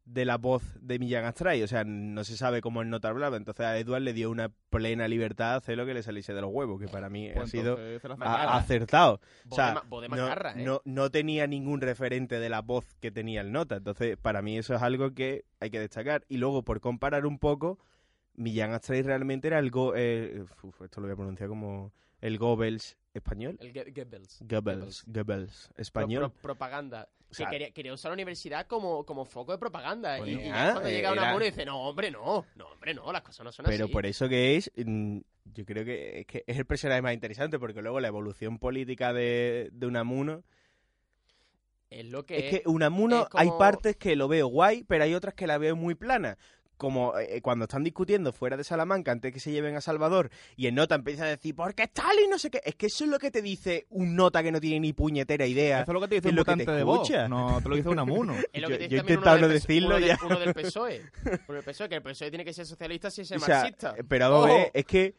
de la voz de Millán Astray, o sea, no se sabe cómo el nota hablaba, entonces a Edward le dio una plena libertad a hacer lo que le saliese de los huevos, que para mí ha Pues sido entonces se la a- Macarra. acertado. O sea, no, ¿eh? no, no tenía ningún referente de la voz que tenía el nota. Entonces, para mí eso es algo que hay que destacar. Y luego, por comparar un poco, Millán Astray realmente era el go eh, uf, esto lo voy a pronunciar como el Goebbels español. El Ge- Goebbels. Goebbels, español. pro- propaganda. O sea, que quería, quería usar la universidad como, como foco de propaganda. Coño. y, y Ah, cuando eh, llega una muro y dice, no, hombre, no. No, hombre, no, las cosas no son pero así. por eso que es, mm, yo creo que es, que es el personaje más interesante, porque luego la evolución política de, de Unamuno Es lo que Es que Unamuno es hay partes que lo veo guay, pero hay otras que la veo muy plana. Como eh, cuando están discutiendo fuera de Salamanca antes que se lleven a Salvador y el nota empieza a decir, ¿por qué Stalin? No sé qué. Es que eso es lo que te dice un nota que no tiene ni puñetera idea. Eso es lo que te dice es un lo que te votante de voz. No, te lo dice Unamuno. [laughs] Es lo Yo- que te yo intentado uno no decirlo uno del- ya. Uno del PSOE. [laughs] Uno del PSOE, que el PSOE tiene que ser socialista si es O sea, marxista. eh, pero vamos es que eh,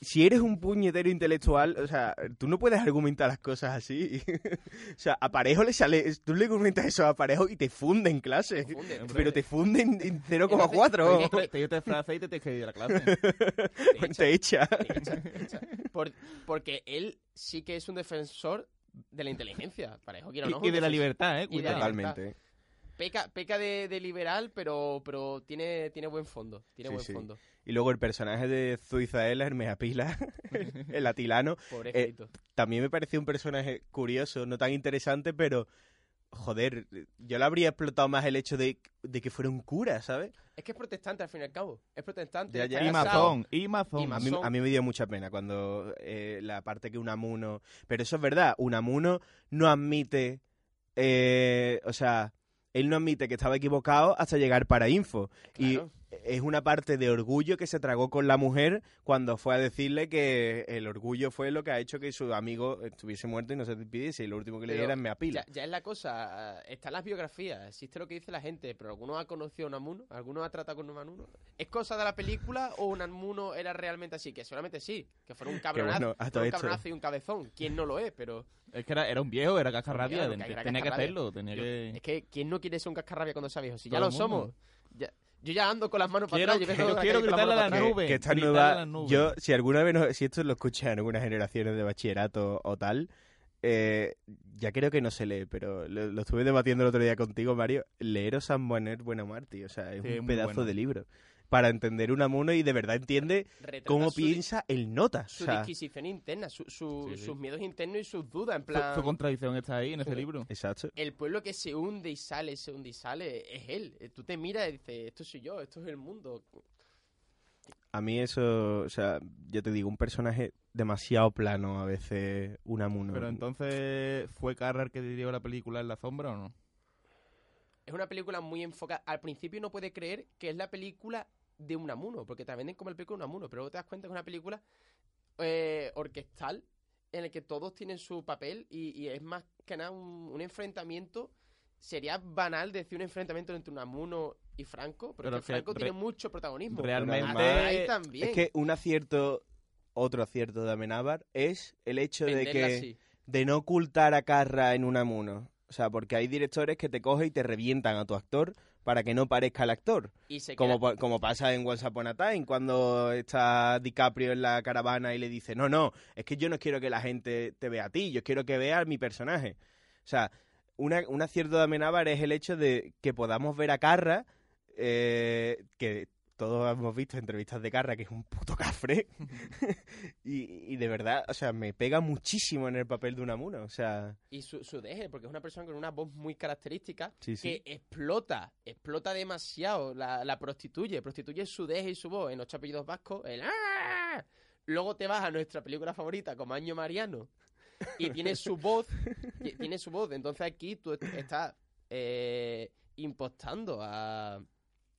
si eres un puñetero intelectual, o sea, tú no puedes argumentar las cosas así. [laughs] o sea, a Parejo le sale, tú le comentas eso a Parejo y te funde en clase. Pero te funde en, en 0,4. Entonces, Te- te frase y te tienes que ir a la clase. [laughs] te te echa. te echa, te echa. Por- porque él sí que es un defensor de la inteligencia. Parejo, quiera o no, Y, de la libertad, ¿eh? Cuidado. Totalmente. Peca, peca de, de liberal, pero, pero tiene, tiene buen fondo. Tiene Sí, buen sí. fondo. Y luego el personaje de Zuizaela, Hermes Pila, [laughs] el atilano, [laughs] Pobrecito. también me pareció un personaje curioso, no tan interesante, pero joder, yo le habría explotado más el hecho de, de que fuera un cura, ¿sabes? es que es protestante al fin y al cabo. Es protestante. Ya, está ya. Y mazón, y mazón. Y A mí, a mí me dio mucha pena cuando eh, la parte que Unamuno... Pero eso es verdad, Unamuno no admite, eh, o sea, él no admite que estaba equivocado hasta llegar para info. Y es una parte de orgullo que se tragó con la mujer cuando fue a decirle que el orgullo fue lo que ha hecho que su amigo estuviese muerto y no se despidiese. Y lo último que le Pero diera es me apila. Ya, ya es la cosa, están las biografías, existe lo que dice la gente, pero ¿alguno ha conocido a Unamuno? ¿Alguno ha tratado con Unamuno? ¿Es cosa de la película o Unamuno era realmente así? Que seguramente sí, que fuera un cabronazo, bueno, un cabronazo y un cabezón. ¿Quién no lo es? Pero Es que era, era un viejo, era cascarrabia, que tenía que hacerlo, tenía Yo- que... es que ¿quién no quiere ser un cascarrabia cuando sea viejo? Si ya lo somos. Ya- yo ya ando con las manos para atrás. yo quiero- quiero gritarle a la para nube. que esta nueva, yo si alguna vez no- si esto lo escuché en algunas generaciones de bachillerato o tal eh, ya creo que no se lee pero lo, lo estuve debatiendo el otro día contigo Mario leer San Buena Martí o sea es Sí, es un pedazo bueno. de libro para entender Unamuno y de verdad entiende Retrata cómo piensa el nota o Su sea, disquisición interna, su- su- Sí, sí. sus miedos internos y sus dudas. En Su, plan, su contradicción está ahí en ese libro. exacto el pueblo que se hunde y sale, se hunde y sale, es él. Eh, Tú te miras y dices, esto soy yo, esto es el mundo. a mí eso o sea yo te digo un personaje demasiado plano a veces Unamuno Pero entonces, ¿fue Carrar que dirigió la película en la sombra o no? Es una película muy enfocada. Al principio no puedes creer que es la película de Unamuno, porque te la venden como el película de Unamuno, pero luego te das cuenta que es una película eh, orquestal en la que todos tienen su papel y, y es más que nada un, un enfrentamiento. Sería banal decir un enfrentamiento entre Unamuno y Franco, pero, Pero Franco tiene mucho protagonismo. realmente- Ahí también. es que un acierto otro acierto de Amenábar es el hecho de que así. de no ocultar a Carra en Unamuno. O sea, porque hay directores que te cogen y te revientan a tu actor para que no parezca el actor. Y se Como, queda- como pasa en Once Upon a Time, cuando está DiCaprio en la caravana y le dice, no, no, es que yo no quiero que la gente te vea a ti, yo quiero que vea a mi personaje. O sea, una, un acierto de Amenábar es el hecho de que podamos ver a Carra, eh, que todos hemos visto entrevistas de Carra, que es un puto cafre, [laughs] y, y de verdad, o sea, me pega muchísimo en el papel de Unamuno, o sea... y su, su deje, porque es una persona con una voz muy característica Sí, sí. que explota, explota demasiado, la, la prostituye, prostituye su deje y su voz en ocho apellidos vascos, el ¡ah! Luego te vas a nuestra película favorita, como Año Mariano, y tiene su [laughs] voz, ti- tiene su voz, entonces aquí tú est- estás eh, impostando a,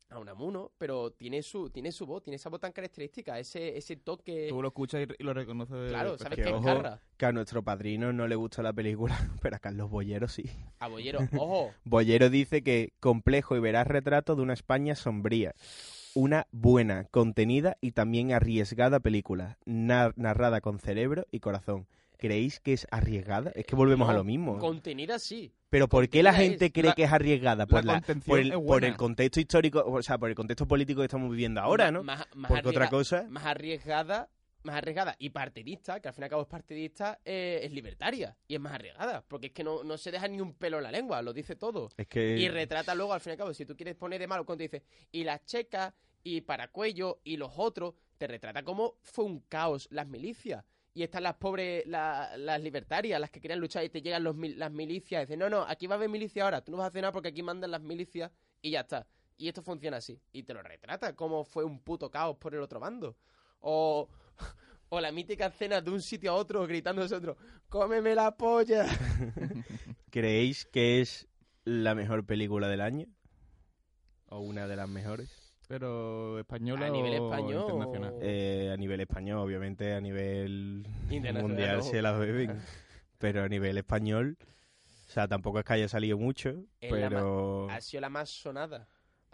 a Unamuno, pero tiene su, tiene su voz, tiene esa voz tan característica, ese, ese toque, Tú lo escuchas y, lo reconoces. de- claro, sabes que que es ojo, carra. Que a nuestro padrino no le gusta la película, [laughs] pero a Carlos Bollero sí. A Bollero, ojo, [laughs] Bollero dice que complejo y verás retrato de una España sombría. Una buena, contenida y también arriesgada película, na- narrada con cerebro y corazón. ¿Creéis que es arriesgada? Es que volvemos a lo mismo. contenida sí. Pero ¿por qué la gente cree la- que es arriesgada? Por, la por, el, por el contexto histórico, o sea, por el contexto político que estamos viviendo ahora, ¿no? Más, más Porque otra arriesga- cosa... más arriesgada, más arriesgada y partidista, que al fin y al cabo es partidista, eh, es libertaria y es más arriesgada, porque es que no, no se deja ni un pelo en la lengua, lo dice todo. Es que... Y retrata luego, al fin y al cabo, si tú quieres poner de malo, cuando dice, y las checas, y Paracuello, y los otros, te retrata como fue un caos las milicias. Y están las pobres, la- las libertarias, las que querían luchar, y te llegan las milicias, y dicen, no, no, aquí va a haber milicia ahora, tú no vas a hacer nada porque aquí mandan las milicias, y ya está. Y esto funciona así. Y te lo retrata como fue un puto caos por el otro bando. O, [laughs] o la mítica escena de un sitio a otro gritando a otro, cómeme la polla. [laughs] ¿Creéis que es la mejor película del año? ¿O una de las mejores? Pero española A nivel o español internacional. o- Eh, a nivel español, obviamente, a nivel mundial se la beben. [laughs] Pero a nivel español, o sea, tampoco es que haya salido mucho, Es pero Ha sido la más sonada.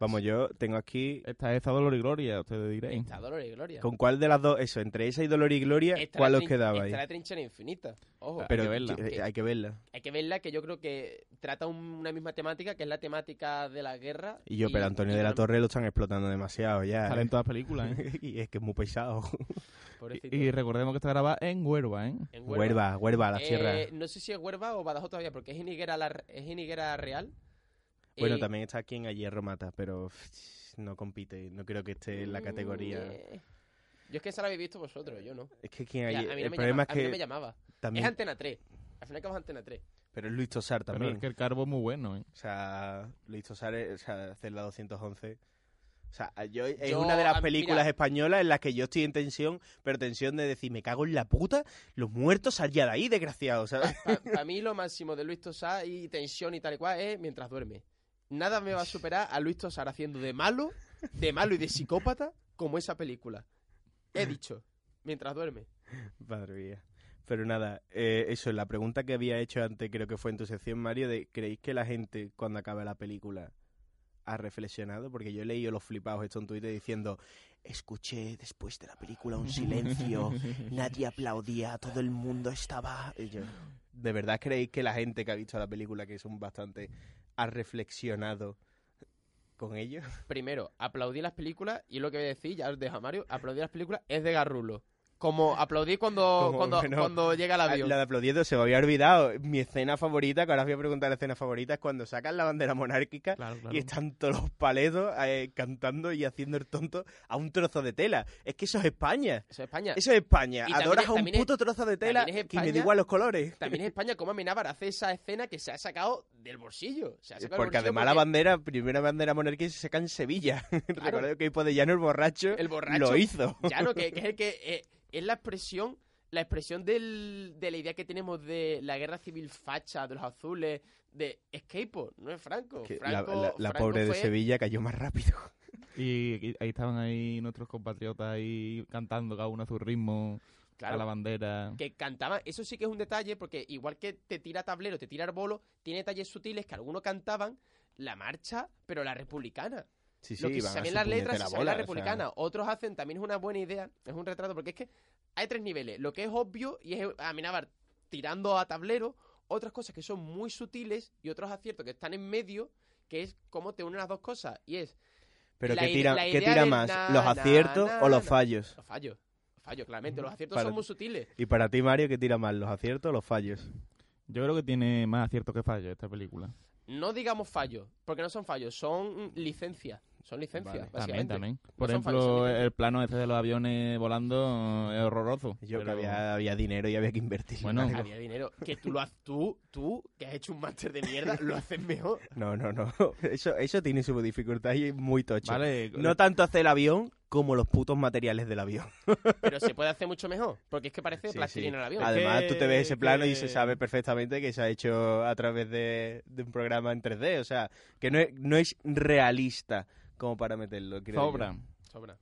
Vamos, yo tengo aquí... Esta es a Dolor y Gloria, ustedes diréis. Está Dolor y Gloria. ¿Con cuál de las dos? Eso, entre esa y Dolor y Gloria, Está ¿cuál os quedaba está ahí? la trinchera infinita. Ojo. Pero Hay que verla. eh, hay que verla. Hay que verla que yo creo que trata un- una misma temática, que es la temática de la guerra. Y yo, pero Antonio de la Torre lo están explotando demasiado ya. Sale en ¿eh? todas las películas, ¿eh? [laughs] y es que es muy pesado. y, y recordemos que está grabada en Huelva, ¿eh? En Huerva, Huerva, la Eh, sierra. no sé si es Huerva o Badajoz todavía, porque es la- es en Higuera Real. Bueno, Eh, también está aquí en Hierro Mata, pero no compite. No creo que esté en la mm, categoría. eh. Yo es que esa la habéis visto vosotros, yo no. Es que quien a- hay- a mí el no me problema llama- a mí es no me que llamaba. también, Es Antena 3. Al final acabas Antena 3. pero es Luis Tosar Pero también. es que el carbo es muy bueno, ¿eh? O sea, Luis Tosar, es- o sea, hacer la 211. O sea, yo, es Yo, una de las a películas mira- españolas en las que yo estoy en tensión, pero tensión de decir, me cago en la puta, los muertos sal ya de ahí, desgraciado, ¿sabes? Para mí lo máximo de Luis Tosá y tensión y tal y cual es mientras duerme. Nada me va a superar a Luis Tosar haciendo de malo, de malo y de psicópata como esa película. He [laughs] dicho, mientras duerme. Madre mía. Pero nada, eh, eso, la pregunta que había hecho antes, creo que fue en tu sección, Mario, de ¿creéis que la gente, cuando acabe la película, ha reflexionado? Porque yo he leído los flipados esto en Twitter diciendo, escuché después de la película un silencio, [laughs] nadie aplaudía, todo el mundo estaba... Y yo, ¿De verdad creéis que la gente que ha visto la película, que son bastante, ha reflexionado con ello? Primero, aplaudí las películas y lo que voy a decir, ya os dejo a Mario, aplaudí las películas es de Garrulo. Como aplaudí cuando, [laughs] Como, cuando, bueno, cuando llega el avión. La de aplaudiendo se me había olvidado. Mi escena favorita, que ahora os voy a preguntar la escena favorita, es cuando sacan la bandera monárquica Claro, claro. y están todos los paletos eh, cantando y haciendo el tonto a un trozo de tela. Es que eso es España. Eso es España. Eso es España. Y Adoras es- a un es- puto trozo de tela es que me da España- igual los colores. También es [laughs] España como Amenábar hace esa escena que se ha sacado del bolsillo. Se ha sacado del Porque bolsillo además la bandera, primera bandera monárquica se saca en Sevilla. [laughs] Recuerdo que Hipo de Llano, el borracho, El borracho. lo hizo. Ya no, que, que es el que eh, es la expresión, la expresión del- de la idea que tenemos de la guerra civil facha, de los azules, de Escapo, no es Franco. Que Franco la- la Franco pobre de Sevilla cayó más rápido. [laughs] Y, y ahí estaban ahí nuestros compatriotas ahí cantando cada uno a su ritmo, Claro, a la bandera. que cantaban, eso sí que es un detalle, porque igual que te tira tablero, te tira bolo, tiene detalles sutiles que algunos cantaban la marcha, pero la republicana. Sí, sí, lo que su las letras la o sea, republicana. Otros hacen, también es una buena idea, es un retrato, porque es que hay tres niveles. Lo que es obvio y es Amenábar tirando a tablero, otras cosas que son muy sutiles y otros aciertos que están en medio, que es cómo te unen las dos cosas. Y es Pero la ¿qué tira, la ¿qué tira más? na, ¿Los aciertos na, o los fallos? los fallos. Los fallos, claramente. Los aciertos Para- son muy sutiles. Y para ti, Mario, ¿qué tira más? ¿Los aciertos o los fallos? Yo creo que tiene más aciertos que fallos esta película. No digamos fallos, porque no son fallos, son licencias. Son licencias, Vale. También, básicamente. también. Por ejemplo, el plano este de los aviones volando es horroroso. Yo pero- que había, había dinero y había que invertir. Bueno. Había dinero. Que tú lo haces, tú, tú, que has hecho un máster de mierda, lo haces mejor. [laughs] No, no, no. Eso, eso tiene su dificultad y es muy tocho. Vale, No tanto hacer el avión como los putos materiales del avión. [laughs] Pero se puede hacer mucho mejor, porque es que parece Sí, plastilina sí. el avión. Además, tú te ves ese que- plano y se sabe perfectamente que se ha hecho a través de, de un programa en 3D. O sea, que no es, no es realista como para meterlo. creo yo. sobra. Sobra.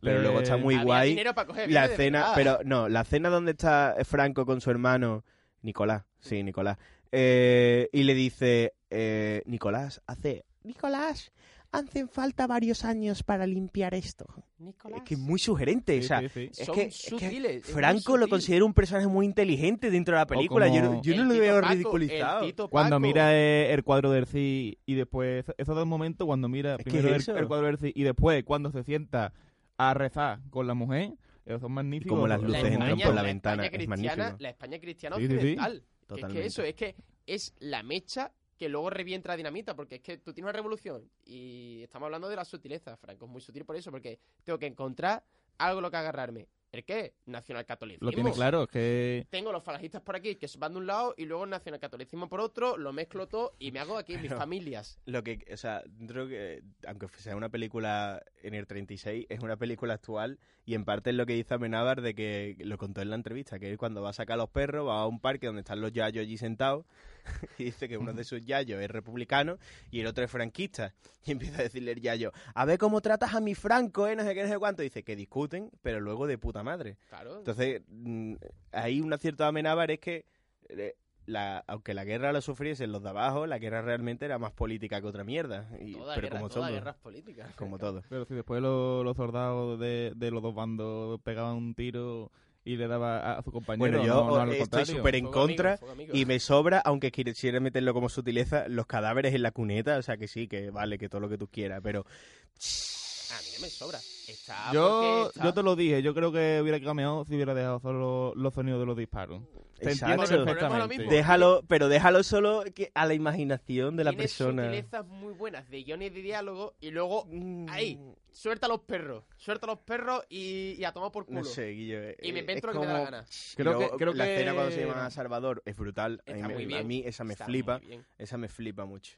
Pero luego está muy Había guay. dinero para coger La verdad. pero no, la escena donde está Franco con su hermano, Nicolás, sí, Nicolás, eh, y le dice, eh, Nicolás, hace, Nicolás, hacen falta varios años para limpiar esto. Nicolás. Es que es muy sugerente, Sí, o sea, sí, sí. es Son que, es que sutiles, es muy Franco lo sutil. considero un personaje muy inteligente dentro de la película, yo, no- como- yo no El lo veo Paco, ridiculizado. Cuando mira eh, el cuadro del CI y después, esos dos momentos, cuando mira primero es el, eso. el cuadro del CI y después cuando se sienta a rezar con la mujer, esos son magníficos. como las La luces entran España- por la ventana, es magnífico. La España cristiana Sí, sí, sí. occidental. Que es que eso, es que es la mecha que luego revienta la dinamita, porque es que tú tienes una revolución y estamos hablando de la sutileza, Franco, es muy sutil por eso, porque tengo que encontrar algo a lo que agarrarme. ¿El qué? Nacionalcatolicismo. Lo tiene claro, es que Tengo los falangistas por aquí que van de un lado y luego el nacionalcatolicismo por otro, lo mezclo todo y me hago aquí mis Pero- familias. Lo que, o sea, creo que, aunque sea una película en el 36, es una película actual y en parte es lo que dice Amenábar de que lo contó en la entrevista, que él cuando va a sacar a los perros va a un parque donde están los yayos allí sentados [laughs] y dice que uno de sus yayos es republicano y el otro es franquista y empieza a decirle el yayo, a ver cómo tratas a mi Franco, eh, no sé qué, no sé cuánto, dice que discuten, pero luego de puta madre. Claro. Entonces, mm, ahí un acierto de Amenábar es que, eh, la, aunque la guerra la sufriesen los de abajo, la guerra realmente era más política que otra mierda. Y, toda pero guerra, como toda todo. guerra es política. Como todo. Pero si después lo- los soldados de, de los dos bandos pegaban un tiro y le daba a, su compañero. Bueno, yo no, no al estoy súper en contra y me sobra, aunque quisiera meterlo como sutileza, los cadáveres en la cuneta. O sea que sí, que vale, que todo lo que tú quieras, pero. A mí no me sobra. Está Yo, está- yo te lo dije, yo creo que hubiera cambiado si hubiera dejado solo los sonidos de los disparos. Te entiendo Exacto. perfectamente. mismo. Déjalo, pero déjalo solo que a la imaginación de la Tiene persona. sutilezas muy buenas de guiones de diálogo y luego Mm, ahí, suelta a los perros. Suelta a los perros y, y a tomar por culo. No sé, Guillo. eh, Y me invento lo que me da la gana. Creo que- creo la que- escena cuando se llama a Salvador es brutal. A mí, Está me- muy bien. a mí esa me Está flipa. Esa me flipa mucho.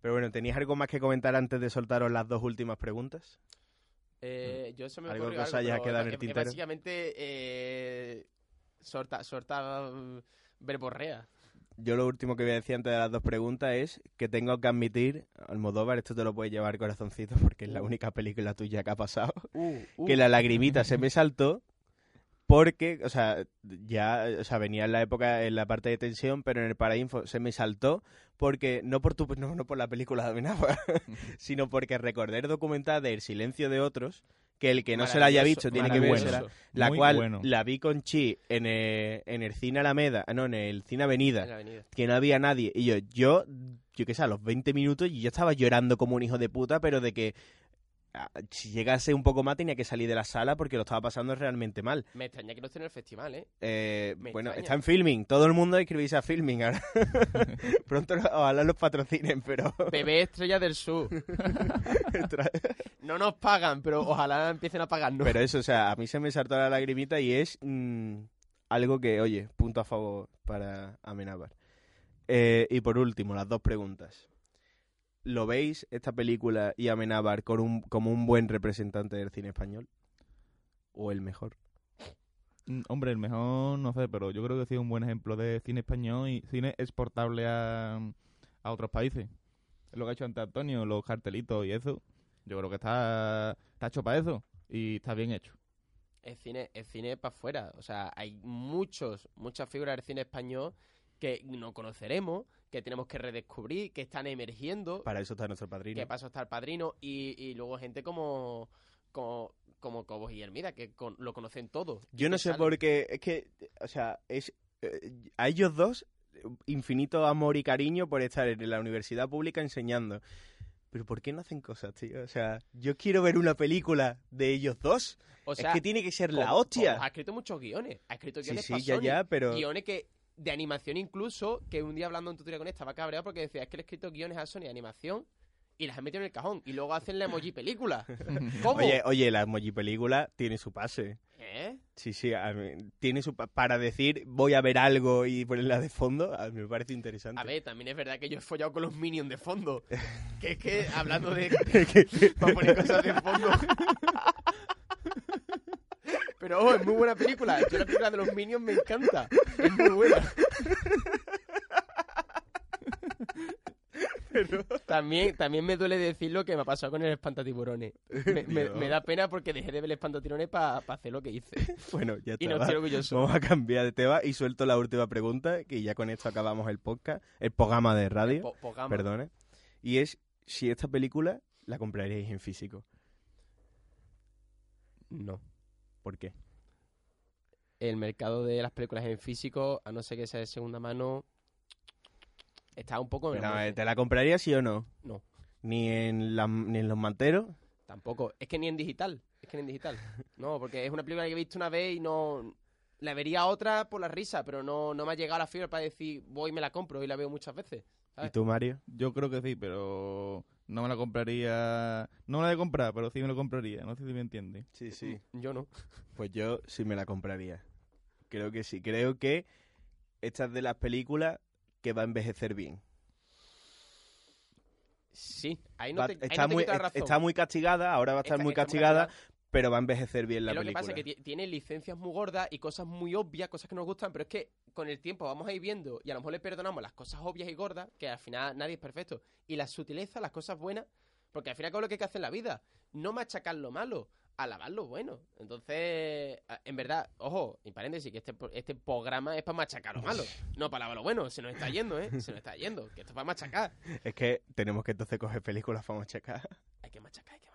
Pero bueno, ¿tenéis algo más que comentar antes de soltaros las dos últimas preguntas? Eh, yo se me Algo que os haya quedado en el tintero. Básicamente, eh, sorta, sorta mm, verborrea. yo lo último que voy a decir antes de las dos preguntas es que tengo que admitir, Almodóvar, esto te lo puedes llevar corazoncito porque es la única película tuya que ha pasado, que la lagrimita se me saltó porque, o sea, ya, o sea, venía en la época, en la parte de tensión, pero en el parainfo se me saltó porque, no por tu, no, no por la película de Amenábar, [laughs] sino porque recordé el documental de El silencio de otros, que el que no se la haya visto tiene que vérsela, la Muy cual bueno. la vi con Chi en el, en el cine Alameda, ah, no, en el cine Avenida, avenida. que no había nadie. Y yo, yo, yo qué sé, a los 20 minutos yo estaba llorando como un hijo de puta, pero de que si llegase un poco más tenía que salir de la sala porque lo estaba pasando realmente mal. Me extraña que no esté en el festival, ¿eh? Eh, bueno, extraña. está en filming. Todo el mundo escribirse a filming ahora. [laughs] Pronto ojalá los patrocinen, pero... [laughs] Bebé Estrella del Sur. [laughs] No nos pagan, pero ojalá empiecen a pagarnos. pero eso, o sea, a mí se me saltó la lagrimita y es mm, algo que, oye, punto a favor para Amenábar. Eh, y por último, las dos preguntas. ¿Lo veis esta película y Amenábar con un, como un buen representante del cine español? ¿O el mejor? Mm, Hombre, el mejor no sé, pero yo creo que sí es un buen ejemplo de cine español y cine exportable a, a otros países. Es lo que ha hecho antes Antonio, los cartelitos y eso. Yo creo que está, está hecho para eso y está bien hecho. Es cine, es cine para afuera. O sea, hay muchos, muchas figuras del cine español que no conoceremos, que tenemos que redescubrir, que están emergiendo. Para eso está nuestro padrino. que paso está el padrino y, y luego gente como como como Cobos y Hermida que con- lo conocen todos Yo no sé salen. por qué, es que, o sea, es eh, a ellos dos infinito amor y cariño por estar en la universidad pública enseñando. Pero ¿por qué no hacen cosas, tío? O sea, yo quiero ver una película de ellos dos. o sea es que tiene que ser la hostia. Ha escrito muchos guiones ha escrito Sí, guiones sí, pa' ya, Sony, ya, pero... guiones que de animación incluso que un día hablando en tutoría con él estaba cabreado porque decía es que le he escrito guiones a Sony de animación y las han metido en el cajón y luego hacen la emoji película [laughs] ¿cómo? Oye, oye, la emoji película tiene su pase. ¿Eh? Sí, sí, a mí- tiene su pa- para decir voy a ver algo y ponerla de fondo, a mí me parece interesante. A ver, también es verdad que yo he follado con los Minions de fondo. [laughs] Que es que, hablando de... [laughs] para poner cosas de fondo... Pero, ojo, es muy buena película. Yo la película de los Minions me encanta. Es muy buena. También, también me duele decir lo que me ha pasado con el espantatiburones. Me, me- da pena porque dejé de ver el espantatiburones para hacer lo que hice. Bueno, ya está. Y no estoy orgulloso. Vamos a cambiar de tema y suelto la última pregunta, que ya con esto acabamos el podcast, el programa de radio, Po- pogama. perdone. Y es si esta película la compraríais en físico. No. ¿Por qué? el mercado de las películas en físico, a no ser que sea de segunda mano, está un poco... en Pero, eh. ¿Te la comprarías sí o no? No. Ni en, la- ni en los manteros. Tampoco. Es que ni en digital. Es que ni en digital. [laughs] No, porque es una película que he visto una vez y no... La vería otra por la risa, pero no, no me ha llegado la fibra para decir, voy y me la compro y la veo muchas veces. ¿Y tú, Mario? Yo creo que sí, pero no me la compraría. No me la de comprar, pero sí me la compraría. No sé si me entiende. Sí, sí. Yo no. Pues yo sí me la compraría. Creo que sí. Creo que esta es de las películas que va a envejecer bien. Sí, ahí no Va- te, ahí está, no te muy, quito la razón. está muy castigada, ahora va a estar Está- muy está castigada, pero va a envejecer bien la Es lo que película. pasa es que ti- tiene licencias muy gordas y cosas muy obvias, cosas que nos gustan, pero es que con el tiempo vamos a ir viendo y a lo mejor le perdonamos las cosas obvias y gordas, que al final nadie es perfecto, y las sutilezas, las cosas buenas, porque al final es lo que hay que hacer en la vida, no machacar lo malo, alabar lo bueno. Entonces, en verdad, ojo, y paréntesis, que este, este programa es para machacar lo malo, no para alabar lo bueno, se nos está yendo, ¿eh? Se nos está yendo, que esto es para machacar. [laughs] Es que tenemos que entonces coger películas para machacar. Hay que machacar, hay que.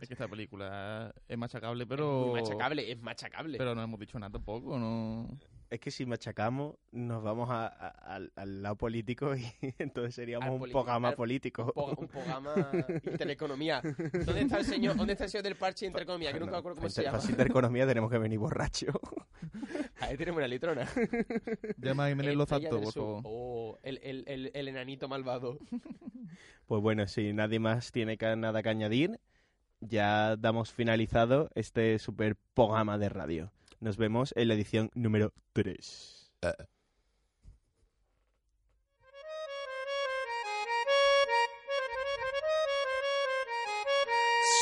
Es que esta película es machacable, Es pero. muy machacable, es machacable. Pero no hemos dicho nada tampoco, ¿no? Es que si machacamos, nos vamos a- a- al, al lado político y [laughs] entonces seríamos un programa político. un, programa intereconomía. ¿Dónde está el señor? ¿Dónde está el señor del parche de intereconomía? Que nunca me acuerdo cómo se llama. Para intereconomía tenemos que venir borrachos. [laughs] Ahí tenemos una litrona. Llama a Jiménez Lozanto, del por favor. Oh, el, el, el, el enanito malvado. Pues bueno, si nadie más tiene nada que añadir, ya damos finalizado este super programa de radio. Nos vemos en la edición número 3.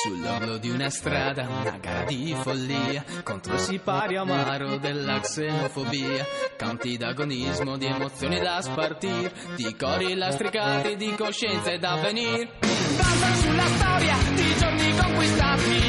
Sull'orlo di una strada, una gara di follia contro il sipario amaro della xenofobia. Canti d'agonismo, di emozioni da spartir, di cori lastricati, di coscienze da venir. Danza sulla storia we stop here.